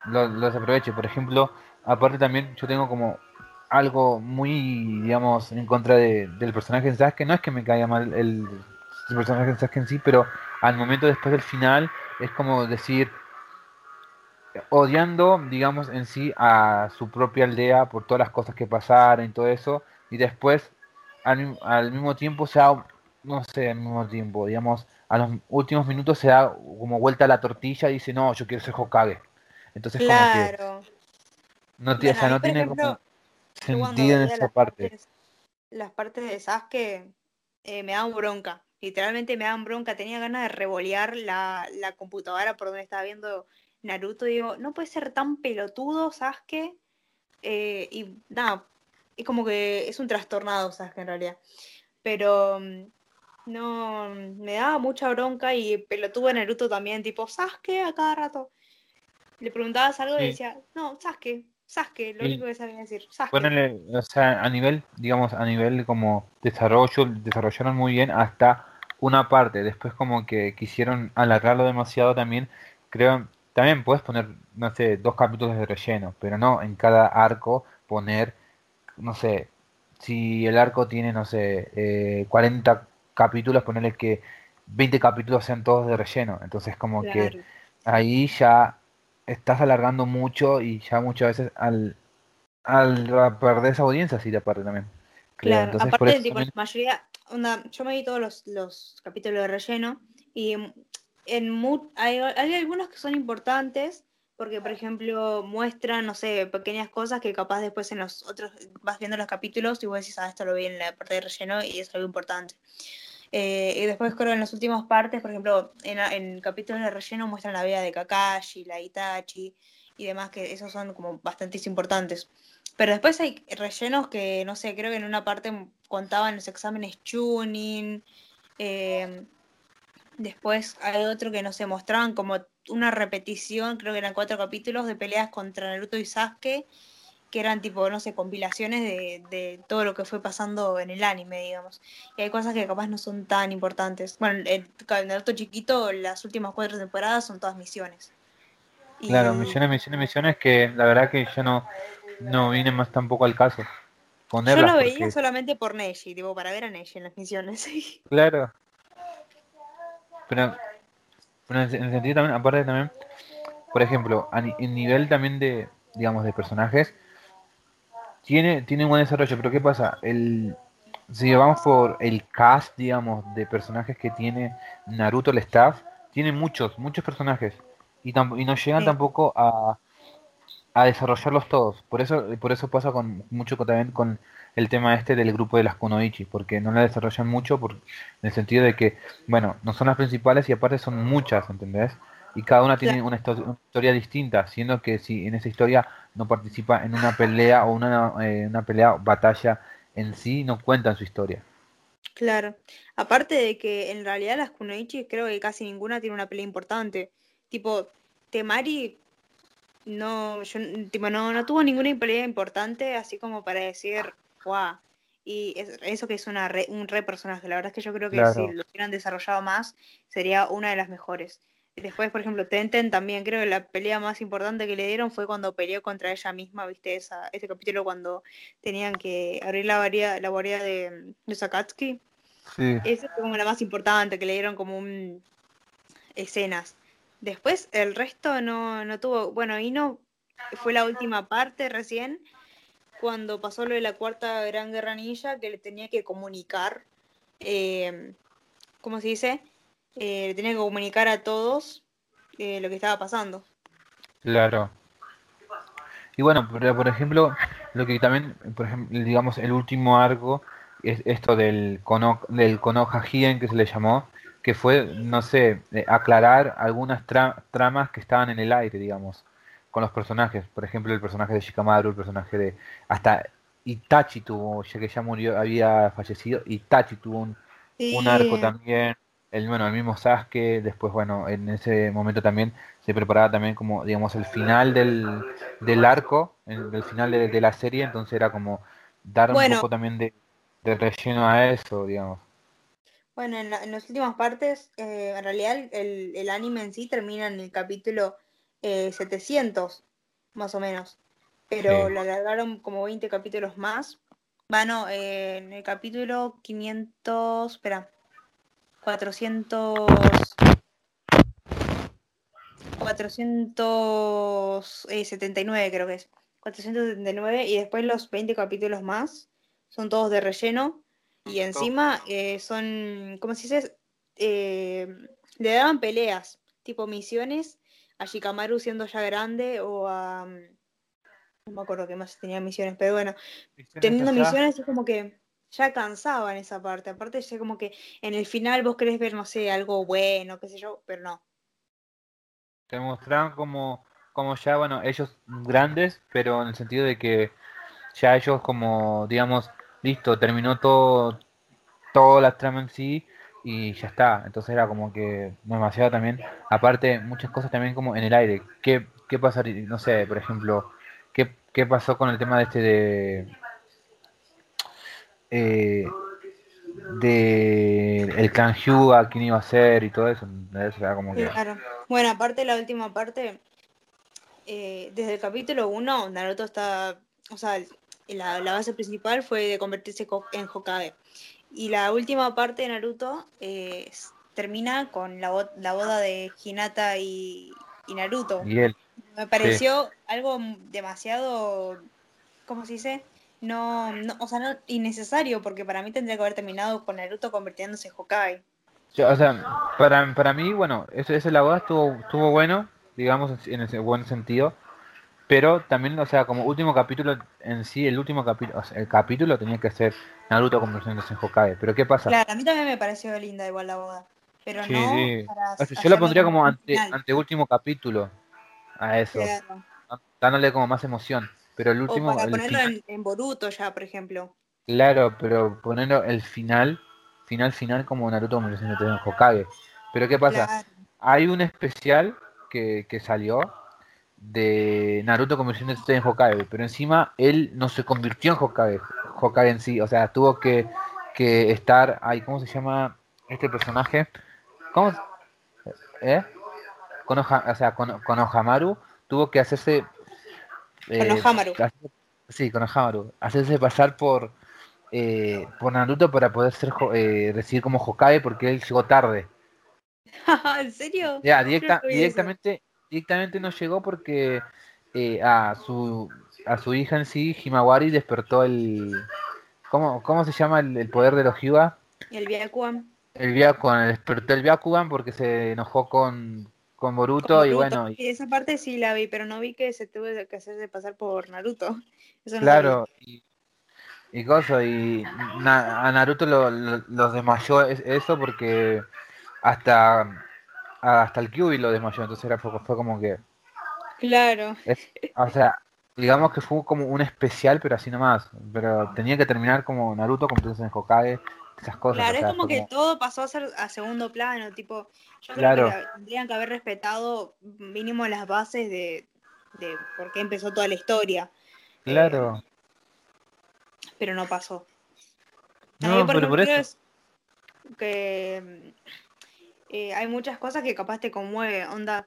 lo, los aproveche. Por ejemplo, aparte también yo tengo como algo muy, digamos, en contra de, del personaje de Sasuke. No es que me caiga mal el el personaje en sí, pero al momento después del final es como decir, odiando, digamos, en sí a su propia aldea por todas las cosas que pasaron y todo eso, y después al, al mismo tiempo se da, no sé, al mismo tiempo, digamos, a los últimos minutos se da como vuelta a la tortilla y dice, no, yo quiero ser Hokage. Entonces como que no, tiene, no tiene como sentido en esa parte. las partes de Sasuke eh, me dan bronca literalmente me dan bronca, tenía ganas de revolear la, computadora por donde estaba viendo Naruto. digo, no puede ser tan pelotudo, Sasuke. Eh, y nada, es como que es un trastornado Sasuke en realidad. Pero mm, no, me daba mucha bronca y pelotudo en Naruto también, tipo, Sasuke a cada rato. Le preguntabas algo y decía, no, Sasuke, Sasuke, lo único que sabía decir, Sasuke. o sea, a nivel, digamos, a nivel como desarrollo, desarrollaron muy bien hasta una parte, después como que quisieron alargarlo demasiado también, creo, también puedes poner, no sé, dos capítulos de relleno, pero no en cada arco poner, no sé, si el arco tiene, no sé, eh, 40 capítulos, ponerle que 20 capítulos sean todos de relleno. Entonces como que ahí ya estás alargando mucho y ya muchas veces al, al perder esa audiencia sí te aparte también. Claro, aparte, tipo, la mayoría, yo me vi todos los, los capítulos de relleno y en hay, hay algunos que son importantes porque por ejemplo muestran, no sé, pequeñas cosas que capaz después en los otros vas viendo los capítulos y vos decís, ah, esto lo vi en la parte de relleno y es algo importante. Eh, y después creo en las últimas partes, por ejemplo, en, en capítulos de relleno muestran la vida de Kakashi, la Itachi y demás, que esos son como bastante importantes. Pero después hay rellenos que, no sé, creo que en una parte contaban los exámenes tuning. Eh, después hay otro que, no sé, mostraban como una repetición, creo que eran cuatro capítulos de peleas contra Naruto y Sasuke que eran tipo, no sé, compilaciones de, todo lo que fue pasando en el anime, digamos. Y hay cosas que capaz no son tan importantes. Bueno, en Naruto chiquito, las últimas cuatro temporadas son todas misiones. Claro, misiones, misiones, misiones que la verdad que yo no, no vine más tampoco al caso. yo lo veía solamente por Neji, tipo, para ver a Neji en las misiones. claro. Pero, en el sentido también, aparte también, por ejemplo, a nivel también de, digamos, de personajes, tiene, tiene un buen desarrollo, pero ¿qué pasa? El, si vamos por el cast, digamos, de personajes que tiene Naruto, el staff, tiene muchos, muchos personajes. Y, y no llegan tampoco a, a desarrollarlos todos. Por eso, por eso pasa con mucho también con el tema este del grupo de las Kunoichi, porque no la desarrollan mucho por, en el sentido de que, bueno, no son las principales y aparte son muchas, ¿entendés? y cada una tiene una, historia distinta, siendo que si en esa historia no participa en una pelea o una, eh, una pelea batalla en sí, no cuentan su historia. Claro, aparte de que en realidad las Kunoichi creo que casi ninguna tiene una pelea importante. Tipo, Temari no, yo, tipo, no, no tuvo ninguna pelea importante, así como para decir, guau. Y eso que es una un re personaje, la verdad es que yo creo que si lo hubieran desarrollado más, sería una de las mejores. Después, por ejemplo, Tenten también creo que la pelea más importante que le dieron fue cuando peleó contra ella misma, ¿viste? Esa, ese capítulo cuando tenían que abrir la variedad, la variedad de, de Sakatsuki. Sí. Esa fue como la más importante, que le dieron como un escenas. Después el resto no, no tuvo, bueno, y no fue la última parte recién, cuando pasó lo de la cuarta gran guerra ninja, que le tenía que comunicar, eh, ¿cómo se dice? eh, tenía que comunicar a todos eh, lo que estaba pasando. Claro. Y bueno, por, ejemplo, lo que también, por ejemplo, digamos, el último arco es esto del, Kono, del Hien que se le llamó, que fue, no sé, eh, aclarar algunas tramas que estaban en el aire, digamos, con los personajes. Por ejemplo, el personaje de Shikamaru, el personaje de... Hasta Itachi tuvo, ya que ya murió, había fallecido, Itachi tuvo un, un arco también el, bueno, el mismo Sasuke, después, bueno, en ese momento también se preparaba también como, digamos, el final del, del arco, el, final de, la serie, entonces era como dar un poco también de, relleno a eso, digamos. Bueno, en, las últimas partes, eh, en realidad el, el, anime en sí termina en el capítulo 700, eh, más o menos, pero lo alargaron como 20 capítulos más. Bueno, eh, en el capítulo 500, espera, 400... 479 creo que es. 479 y después los 20 capítulos más son todos de relleno y encima eh, son, ¿cómo se dice? Eh, le daban peleas, tipo misiones a Shikamaru siendo ya grande o a... No me acuerdo qué más tenía misiones, pero bueno, teniendo misiones es como que ya cansaba en esa parte. Aparte, ya como que en el final vos querés ver, no sé, algo bueno, qué sé yo, pero no. Te mostraron como, como ya, bueno, ellos grandes, pero en el sentido de que ya ellos como, digamos, listo, terminó todo, toda la trama en sí y ya está. Entonces era como que demasiado también. Aparte, muchas cosas también como en el aire. ¿Qué, qué pasaría? No sé, por ejemplo, ¿qué, qué pasó con el tema de este de... Eh, de el clan Hyuga, quién iba a ser y todo eso. eso era como que... Bueno, aparte la última parte, eh, desde el capítulo 1, Naruto está, o sea, la, la base principal fue de convertirse co- en Hokage. Y la última parte de Naruto eh, termina con la, bo- la boda de Hinata y, y Naruto. Y él, Me pareció algo demasiado, ¿cómo se dice? No, no, o sea, no innecesario, porque para mí tendría que haber terminado con Naruto convirtiéndose en Hokage. yo, o sea, para, para mí, bueno, ese, ese la boda estuvo, estuvo bueno, digamos, en ese buen sentido. Pero también, o sea, como último capítulo en sí, el último capítulo, o sea, el capítulo tenía que ser Naruto convirtiéndose en Hokage. Pero ¿qué pasa? Claro, a mí también me pareció linda igual la boda, pero Sí, no sí. para O sea, yo lo pondría como ante, ante último capítulo a eso, Claro. dándole como más emoción. Pero el O último, para el ponerlo en, en Boruto ya, por ejemplo. claro, pero ponerlo el final, final, final como Naruto convirtiéndose en Hokage. Pero ¿qué pasa? Claro. Hay un especial que, que salió de Naruto convirtiéndose en Hokage, pero encima él no se convirtió en Hokage, Hokage en sí, o sea, tuvo que, que estar ahí, ¿cómo se llama este personaje? ¿Cómo? ¿Eh? Konoha- o sea, Kono- Konohamaru tuvo que hacerse... eh, Konohamaru. hacer- sí, Konohamaru, hacerse pasar por, eh, por Naruto para poder ser, eh, recibir como Hokage porque él llegó tarde. ¿En serio? Ya, directa, directamente, directamente no llegó porque eh, a su a su hija en sí, Himawari, despertó el ¿cómo, cómo se llama el, el poder de los Hyuga? El Byakugan. El Byakugan, despertó el Byakugan porque se enojó con, con Boruto, con y bueno, y- esa parte sí la vi, pero no vi que se tuvo que hacerse pasar por Naruto. Eso no claro, y, y coso, y Na- a Naruto lo, lo- los desmayó es- eso porque hasta hasta el Kyuubi lo desmayó, entonces era fue, fue como que. Claro. Es- o sea, digamos que fue como un especial, pero así nomás. Pero tenía que terminar como Naruto, convirtiéndose en Hokage, esas cosas. Claro, o sea, es como que todo pasó a ser a segundo plano, tipo, yo creo Claro. que la- tendrían que haber respetado mínimo las bases de, de por qué empezó toda la historia, Claro. pero no pasó. A No, mí, por pero por eso. es que eh, hay muchas cosas que capaz te conmueve, onda,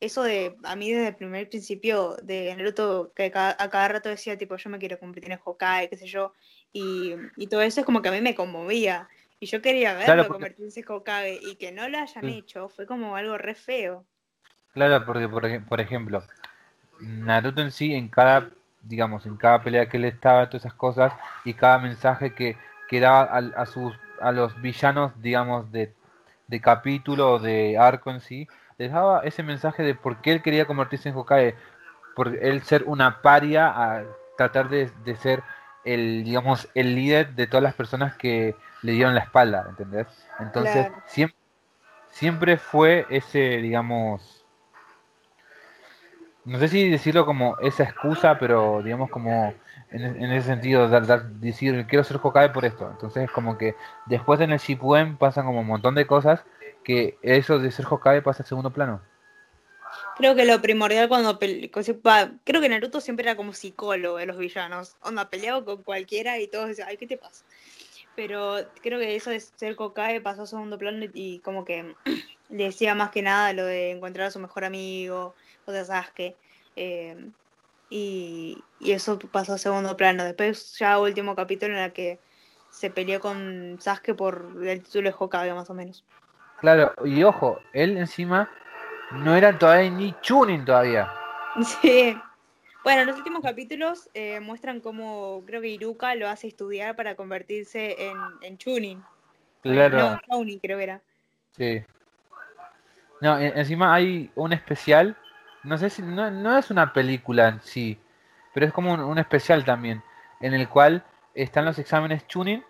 eso de, a mí desde el primer principio de Naruto, que ca- a cada rato decía, tipo, yo me quiero convertir en Hokage, qué sé yo, y, y todo eso es como que a mí me conmovía, y yo quería verlo Claro, porque- convertirse en Hokage, y que no lo hayan Sí. hecho, fue como algo re feo. Claro, porque por, por ejemplo, Naruto en sí, en cada, digamos, en cada pelea que él estaba, todas esas cosas, y cada mensaje que, que daba al- a, sus, a los villanos, digamos, de, de capítulo de arco en sí, les daba ese mensaje de por qué él quería convertirse en Hokage, por él ser una paria, a tratar de, de ser el, digamos, el líder de todas las personas que le dieron la espalda, ¿entendés? Entonces, Claro. siempre, siempre fue ese, digamos, no sé si decirlo como esa excusa, pero digamos como en, en ese sentido, dar, dar- decir quiero ser Hokage por esto. Entonces como que después en el Shippuden pasan como un montón de cosas que eso de ser Hokage pasa a segundo plano. Creo que lo primordial cuando creo que Naruto siempre era como psicólogo de los villanos. Onda, peleaba con cualquiera y todos decían, ay, ¿qué te pasa? Pero creo que eso de ser Hokage pasó a segundo plano y, como que decía más que nada lo de encontrar a su mejor amigo, o de Sasuke. eh, y, y eso pasó a segundo plano. Después ya último capítulo en el que se peleó con Sasuke por el título de Hokage más o menos. Claro, y ojo, él encima no era todavía ni Chunin todavía. Sí. Bueno, en los últimos capítulos eh, muestran cómo creo que Iruka lo hace estudiar para convertirse en, en Chunin. Claro. No, Chunin creo que era. Sí. No, en- encima hay un especial, no sé si, no, no es una película en sí, pero es como un, un especial también, en el cual están los exámenes Chunin,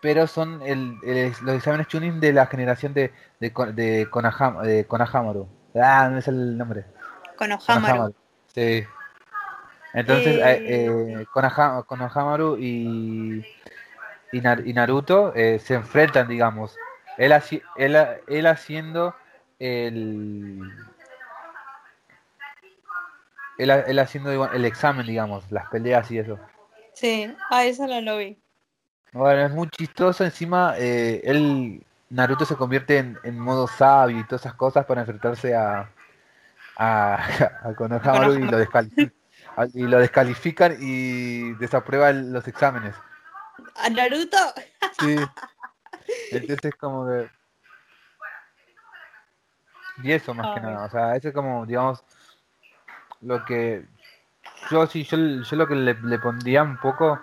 pero son el, el- los exámenes Chunin de la generación de, de, de, Konaham- de Konohamaru. Ah, no es el nombre. Con Ohamaru. Sí. Entonces, eh, Eh, eh, Konohamaru y, y, Nar- y Naruto eh, se enfrentan, digamos. Él, él, él haciendo el... Él, él haciendo el examen, digamos, las peleas y eso. sí, ah, esa no lo vi. Bueno, es muy chistoso. Encima, eh, él, Naruto se convierte en, en modo sabio y todas esas cosas para enfrentarse a, a, a Konohamaru y lo, descalifican, y lo descalifican y desaprueba el- los exámenes. ¿A Naruto? Sí. Entonces, como que. Y eso más que nada. O sea, eso es como, digamos, lo que. Yo sí, yo, yo lo que le, le pondría un poco,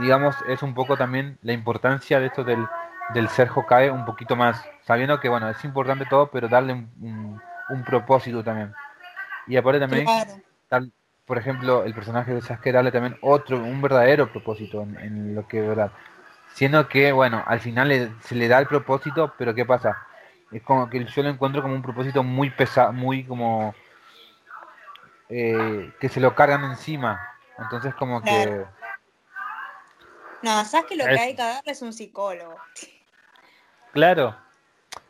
digamos, es un poco también la importancia de esto del, del ser Hokage un poquito más. Sabiendo que, bueno, es importante todo, pero darle un, un- un propósito también. Y aparte también, Claro, tal, por ejemplo, el personaje de Sasuke darle también otro, un verdadero propósito en, en lo que verdad. Siendo que, bueno, al final le- se le da el propósito, pero ¿qué pasa? Es como que yo lo encuentro como un propósito muy pesado, muy como eh, que se lo cargan encima. Entonces como que no, sabes que lo que hay que darle es un psicólogo. Claro.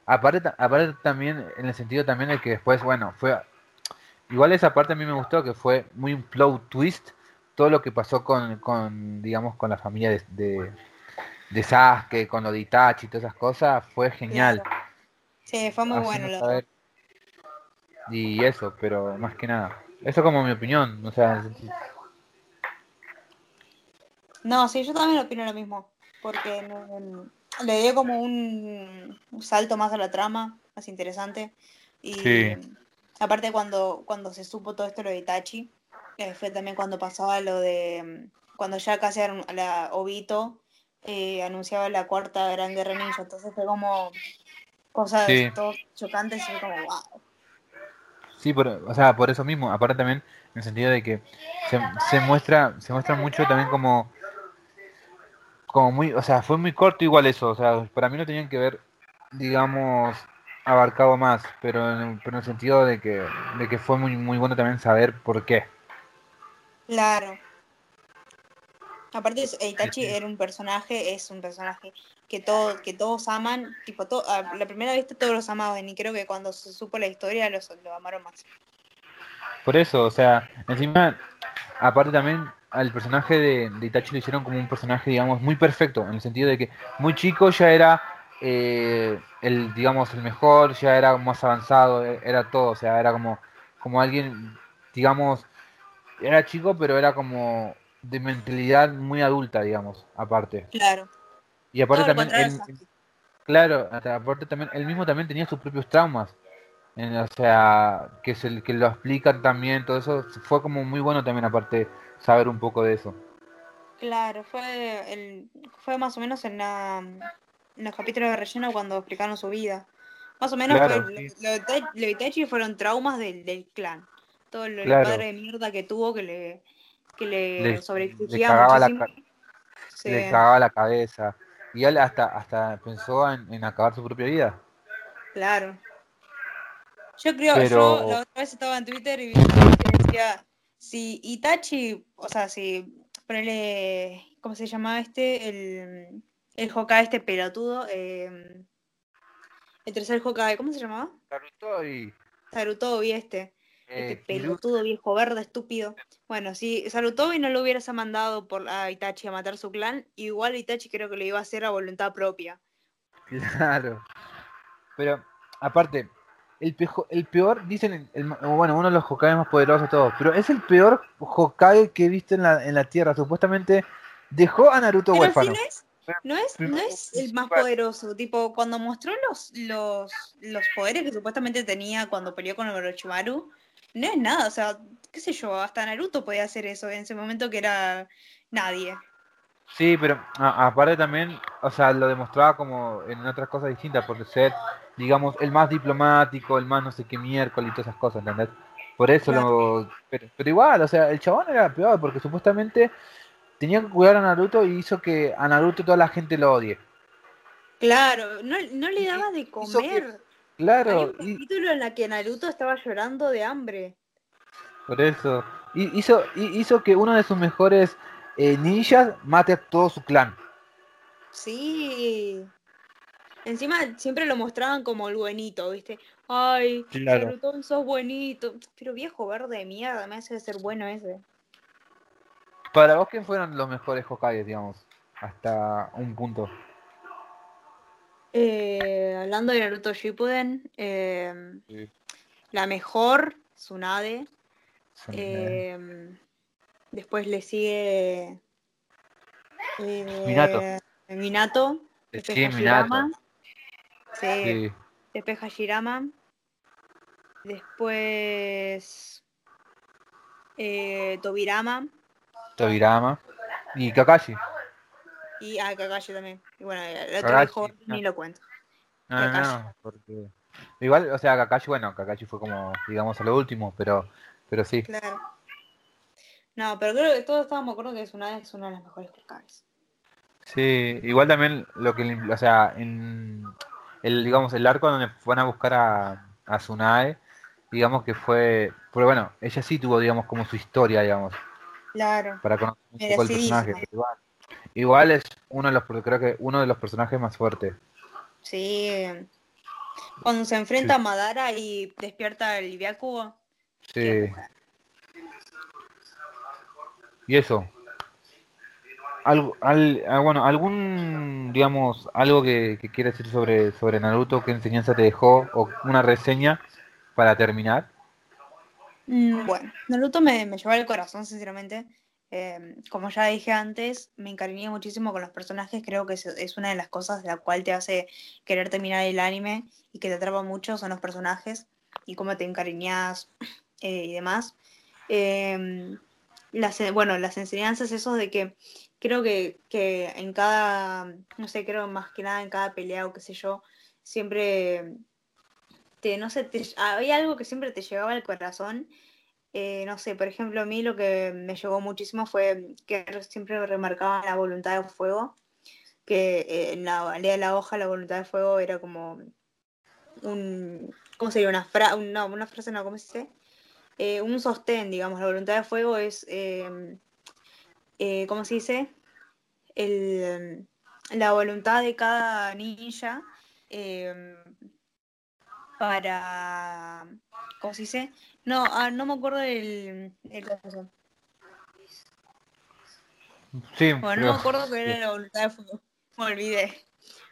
Aparte, aparte también, en el sentido también de que después, bueno, fue... Igual esa parte a mí me gustó, que fue muy un plot twist, todo lo que pasó con, con digamos, con la familia de, de, de Sasuke, con lo de Itachi y todas esas cosas, fue genial. Claro. Sí, fue muy bueno. Y eso, pero más que nada. Eso como mi opinión, o sea, No, sí, yo también opino lo mismo. Porque le dio como un, un salto más a la trama, más interesante. Y Sí. aparte cuando, cuando se supo todo esto lo de Itachi, eh, fue también cuando pasaba lo de mm, cuando ya casi era un- la Obito eh, anunciaba la cuarta gran guerra ninja. Entonces fue como cosas Sí. todo chocantes y fue como wow. Sí, por, o sea, por eso mismo, aparte también en el sentido de que se, se muestra, se muestra mucho también como, como muy, o sea, fue muy corto igual eso, o sea, para mí no tenían que ver, digamos, abarcado más, pero en, pero en el sentido de que, de que fue muy, muy bueno también saber por qué. Claro. Aparte, Itachi era un personaje, es un personaje que todo, que todos aman, tipo, to- a la primera vista todos los amaban y creo que cuando se supo la historia los, lo amaron más. Por eso, o sea, encima, aparte también al personaje de, de Itachi lo hicieron como un personaje, digamos, muy perfecto, en el sentido de que muy chico ya era eh, el, digamos, el mejor, ya era más avanzado, e- era todo, o sea, era como, como alguien, digamos, era chico, pero era como de mentalidad muy adulta, digamos, aparte. Claro. Y aparte también, él- claro, aparte también, él mismo también tenía sus propios traumas. En- o sea, que se que lo explican también, todo eso fue como muy bueno también aparte saber un poco de eso. Claro, fue el, fue más o menos en, la, en los capítulos de relleno cuando explicaron su vida. Más o menos Claro, fue, sí. lo, lo de Ita- lo de Itachi fueron traumas del, del clan. Todo lo, el Claro. padre de mierda que tuvo que le, que le, Le- sobreexigía muchísimo. Le cagaba la cabeza. Y él hasta hasta pensó en, en acabar su propia vida. Claro. Yo creo, Pero- yo la otra vez estaba en Twitter y vi que decía, si Itachi, o sea, si ponele, ¿cómo se llamaba este? El, el Hokage este pelotudo, eh, el tercer Hokage, ¿cómo se llamaba? Naruto y Sarutobi este, este Hiru- pelotudo viejo verde estúpido. Bueno, si Sarutobi no lo hubieras mandado por a Itachi a matar su clan, igual Itachi creo que lo iba a hacer a voluntad propia. Claro. Pero, aparte, el, pejo- el peor, dicen, el- el ma- bueno, uno de los Hokage más poderosos de todos, pero es el peor Hokage que he visto en la, en la Tierra. Supuestamente dejó a Naruto Pero si huérfano. no es, no es, no Primero, es el más poderoso. Tipo, cuando mostró los, los, los poderes que supuestamente tenía cuando peleó con Orochimaru, no es nada. O sea, qué sé yo, hasta Naruto podía hacer eso en ese momento que era nadie. Sí, pero a- aparte también, o sea, lo demostraba como en otras cosas distintas, por ser, digamos, el más diplomático, el más no sé qué miércoles y todas esas cosas, ¿entendés? Por eso lo... Pero, pero igual, o sea, el chabón era peor, porque supuestamente tenía que cuidar a Naruto y hizo que a Naruto toda la gente lo odie. Claro, no, no le daba de Hizo comer. Hay Claro, un y capítulo en la que Naruto estaba llorando de hambre. por eso. Y hizo, hizo que uno de sus mejores eh, ninjas mate a todo su clan. Sí. Encima siempre lo mostraban como el buenito, ¿viste? Ay, Claro. Naruto, sos buenito. Pero viejo verde de mierda, me hace ser bueno ese. Para vos, ¿quién fueron los mejores Hokage, digamos? Hasta un punto. Eh, hablando de Naruto Shippuden, eh, la mejor, Tsunade. Eh, después le sigue eh, Minato. Minato. Después Sí, Hashirama. Minato. Sí, Sí. Después Hashirama. Después eh, Tobirama. Tobirama. Y Kakashi. Y ah, Kakashi también. Y bueno, el otro Kakashi, no. ni lo cuento. No, no, Kakashi. no, porque... Igual, o sea, Kakashi, bueno, Kakashi fue como, digamos, a lo último, pero, pero sí. Claro. No, pero creo que todos estábamos de acuerdo que Tsunade es una de las mejores Hokages. Sí, igual también lo que, o sea, en el, digamos, el arco donde van a buscar a, a Tsunade, digamos que fue, pero bueno, ella sí tuvo, digamos, como su historia, digamos, Claro. para conocer un poco el personaje. pero igual, igual es uno de los, creo que uno de los personajes más fuertes. Sí. Cuando se enfrenta a Madara y despierta el Byakugo. Sí. Y eso. Algo, al, ah, bueno, algún, digamos, algo que, que quieras decir sobre, sobre Naruto, qué enseñanza te dejó, o una reseña para terminar. Mm, Bueno, Naruto me, me llevó al corazón, sinceramente. Eh, como ya dije antes, me encariñé muchísimo con los personajes. Creo que es, una de las cosas de la cual te hace querer terminar el anime y que te atrapa mucho son los personajes y cómo te encariñas eh, y demás. Eh, las, bueno, las enseñanzas, esos de que creo que, que en cada, no sé, creo más que nada en cada pelea o qué sé yo, siempre te, no sé, te- había algo que siempre te llegaba al corazón. Eh, no sé, por ejemplo, a mí lo que me llegó muchísimo fue que siempre remarcaban la voluntad de fuego, que eh, en la lea de la hoja la voluntad de fuego era como un, ¿cómo sería? Una frase, no, una frase no, ¿cómo se dice? Eh, un sostén, digamos, la voluntad de fuego es, eh, ¿cómo se dice? El, la voluntad de cada ninja para, ¿cómo se dice? No, ah, no me acuerdo el, el coso. Sí, Bueno, no me acuerdo que era la voluntad de fuego. Me olvidé.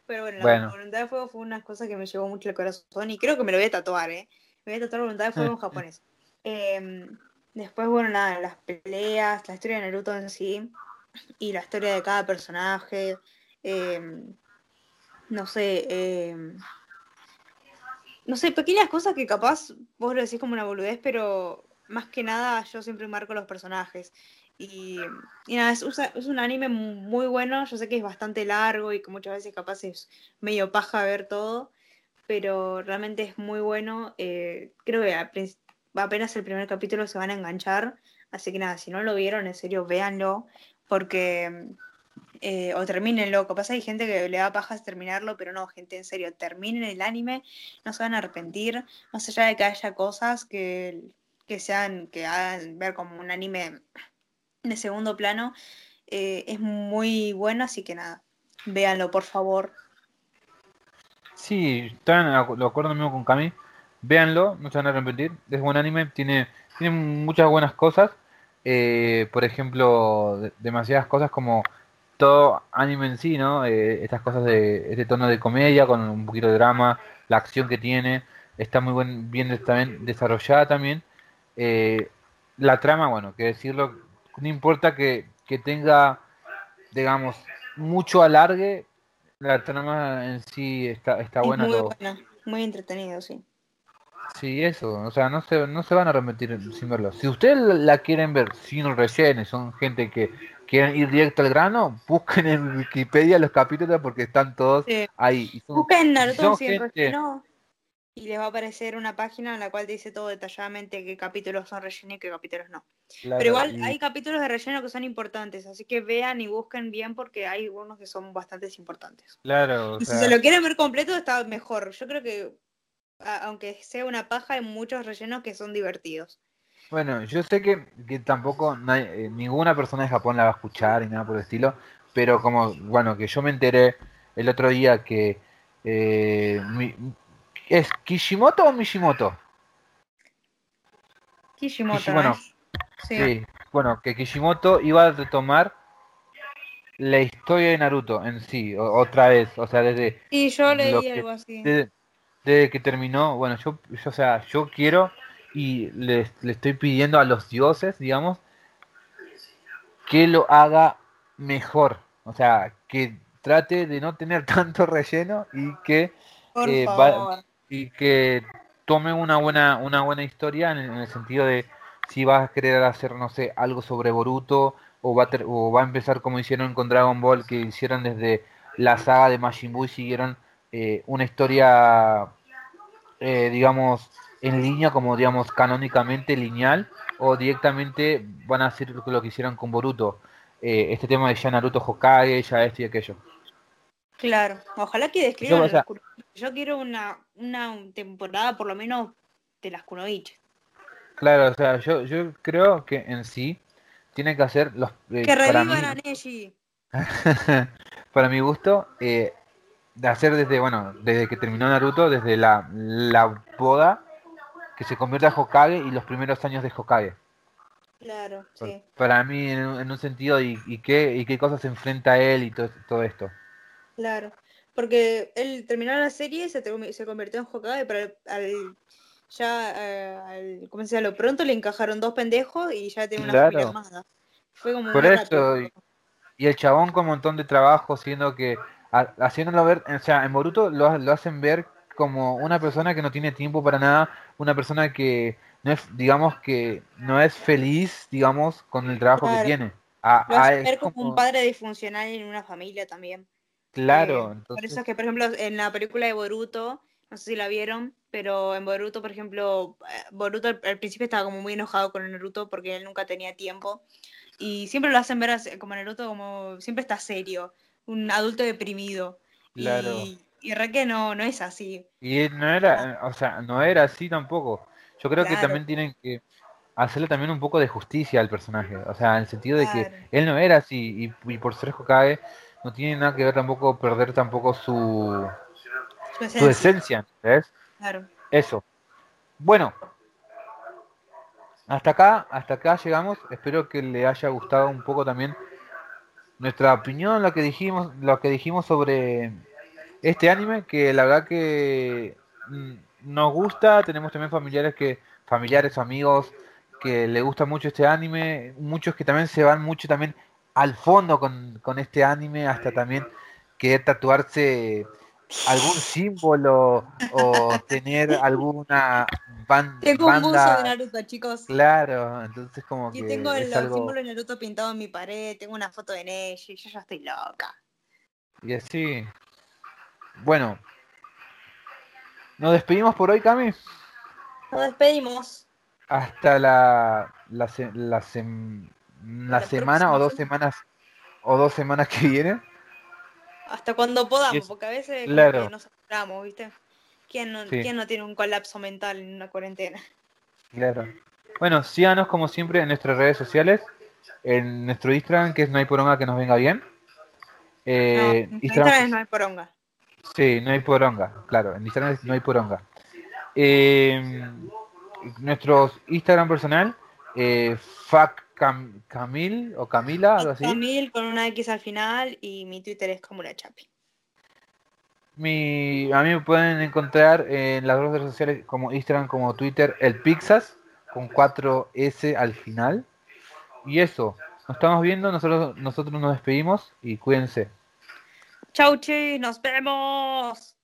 Pero bueno, la voluntad de fuego fue una cosa que me llevó mucho el corazón y creo que me lo voy a tatuar, ¿eh? Me voy a tatuar voluntad de fuego en japonés. Em, después, bueno, nada, las peleas, la historia de Naruto en sí y la historia de cada personaje. em, no sé, em, no sé, pequeñas cosas que capaz vos lo decís como una boludez, pero más que nada yo siempre marco los personajes. Y, nada, es, un anime mu- muy bueno, yo sé que es bastante largo y que muchas veces capaz es medio paja ver todo, pero realmente es muy bueno. eh, creo que apenas el primer capítulo se van a enganchar, así que nada, si no lo vieron, en serio, véanlo, porque... eh, o termínenlo, capaz hay gente que le da pajas terminarlo, pero no, gente, en serio, terminen el anime, no se van a arrepentir, más allá de que haya cosas que, que sean, que hagan ver como un anime de segundo plano, eh, es muy bueno, así que nada, véanlo, por favor. Sí, están de acuerdo mismo con Cami. Véanlo, no se van a arrepentir. Es buen anime, tiene, tiene muchas buenas cosas. Eh, por ejemplo, de- demasiadas cosas como todo anime en sí, ¿no? Eh, estas cosas de este tono de comedia con un poquito de drama, la acción que tiene, está muy buen, bien también desarrollada también. Eh, la trama, bueno, que decirlo, no importa que, que tenga, digamos, mucho alargue, la trama en sí está, está es buena muy todo. buena, muy entretenido, sí. Sí, eso, o sea, no se, no se van a arrepentir sin verlo. Si ustedes la quieren ver sin relleno, y son gente que quieren ir directo al grano, busquen en Wikipedia los capítulos porque están todos Sí. ahí. Y son- Busquen Naruto son sin gente- relleno y les va a aparecer una página en la cual te dice todo detalladamente qué capítulos son relleno y qué capítulos no. claro, Pero igual y- hay capítulos de relleno que son importantes, así que vean y busquen bien porque hay algunos que son bastante importantes. Claro, o Y si se lo quieren ver completo está mejor. Yo creo que, a- aunque sea una paja, hay muchos rellenos que son divertidos. Bueno, yo sé que, que tampoco nadie- eh, ninguna persona de Japón la va a escuchar y nada por el estilo, pero como, bueno, que yo me enteré el otro día que eh, mi- ¿es Kishimoto o Mishimoto? Kishimoto. Sí. Sí, bueno, que Kishimoto iba a retomar la historia de Naruto en sí, o- otra vez, o sea, desde, Sí, yo leí que- algo así. desde, desde que terminó, bueno, yo, yo, o sea, yo quiero y le, le estoy pidiendo a los dioses, digamos, que lo haga mejor, o sea, que trate de no tener tanto relleno y que eh, va- y que tome una buena una buena historia en el, en el sentido de si vas a querer hacer no sé algo sobre Boruto o va a ter- o va a empezar como hicieron con Dragon Ball que hicieron desde la saga de Majin Buu y siguieron eh, una historia eh, digamos en línea como digamos canónicamente lineal o directamente van a hacer lo que hicieron con Boruto eh, este tema de ya Naruto Hokage ya esto y aquello Claro. Ojalá que describan Yo, o sea-. Yo quiero una, una temporada por lo menos de las kunoichi. Claro, o sea, yo, yo creo que en sí tiene que hacer los eh, Que mí, revivan a Neji. para mi gusto, eh, de hacer desde, bueno, desde que terminó Naruto, desde la, la boda, que se convierte a Hokage y los primeros años de Hokage. Claro, sí. Para mí, en, un- en un sentido, y, y qué, y qué cosas se enfrenta a él y todo, todo esto. Claro. Porque él terminó la serie y se, se convirtió en Hokage, pero al, al- ya eh, al, ¿cómo se llama? Lo pronto le encajaron dos pendejos y ya tiene una Claro. familia armada. Fue como Por eso, y- Y el chabón con un montón de trabajo, siendo que, ha- haciéndolo ver, o sea, en Boruto lo, lo hacen ver como una persona que no tiene tiempo para nada, una persona que no es, digamos que no es feliz, digamos, con el trabajo Claro. que tiene. A- Lo a- es ver como como- un padre disfuncional en una familia también. claro, Eh, por eso es que, por ejemplo, en la película de Boruto, no sé si la vieron, pero en Boruto, por ejemplo, eh, Boruto al, al principio estaba como muy enojado con Naruto porque él nunca tenía tiempo. Y siempre lo hacen ver como Naruto, como siempre está serio, un adulto deprimido. Claro. Y, y re que no, no es así. y no era, o sea, no era así tampoco. Yo creo que también tienen que hacerle también un poco de justicia al personaje, o sea, en el sentido de que él no era así y, y por ser Hokage no tiene nada que ver tampoco perder tampoco su, Su su esencia. esencia, ¿ves? Claro. Eso. Bueno, hasta acá, hasta acá llegamos. Espero que le haya gustado un poco también nuestra opinión, lo que dijimos, lo que dijimos sobre este anime, que la verdad que mm, nos gusta. Tenemos también familiares que, familiares o amigos que le gusta mucho este anime, muchos que también se van mucho también al fondo con, con este anime, hasta también querer tatuarse algún símbolo o tener alguna ban- Tengo un buzo de banda. Naruto, chicos. Claro, entonces como Aquí que tengo el algo símbolos de Naruto pintado en mi pared, tengo una foto de Neji, yo ya estoy loca. y así. Bueno, nos despedimos por hoy, Cami. Nos despedimos. Hasta la la, se- la, la semana o dos semana. semanas o dos semanas que vienen. Hasta cuando podamos, es- porque a veces claro. nos apuramos, ¿viste? ¿Quién no, Sí. quién no tiene un colapso mental en una cuarentena? Claro. Bueno, síganos como siempre en nuestras redes sociales, en nuestro Instagram, que es no hay poronga que nos venga bien. Eh, no, Instagram- Instagram no hay poronga. Sí, no hay poronga, claro, en Instagram no hay poronga. Eh, nuestro Instagram personal, eh, Fac Cam- Camil o Camila, algo así. Camil con una X al final y mi Twitter es como la chapi. Mi, a mí me pueden encontrar en las dos redes sociales como Instagram como Twitter, el Pixas, con 4S al final. Y eso, nos estamos viendo, nosotros, nosotros nos despedimos y cuídense. Chau, chis, nos vemos.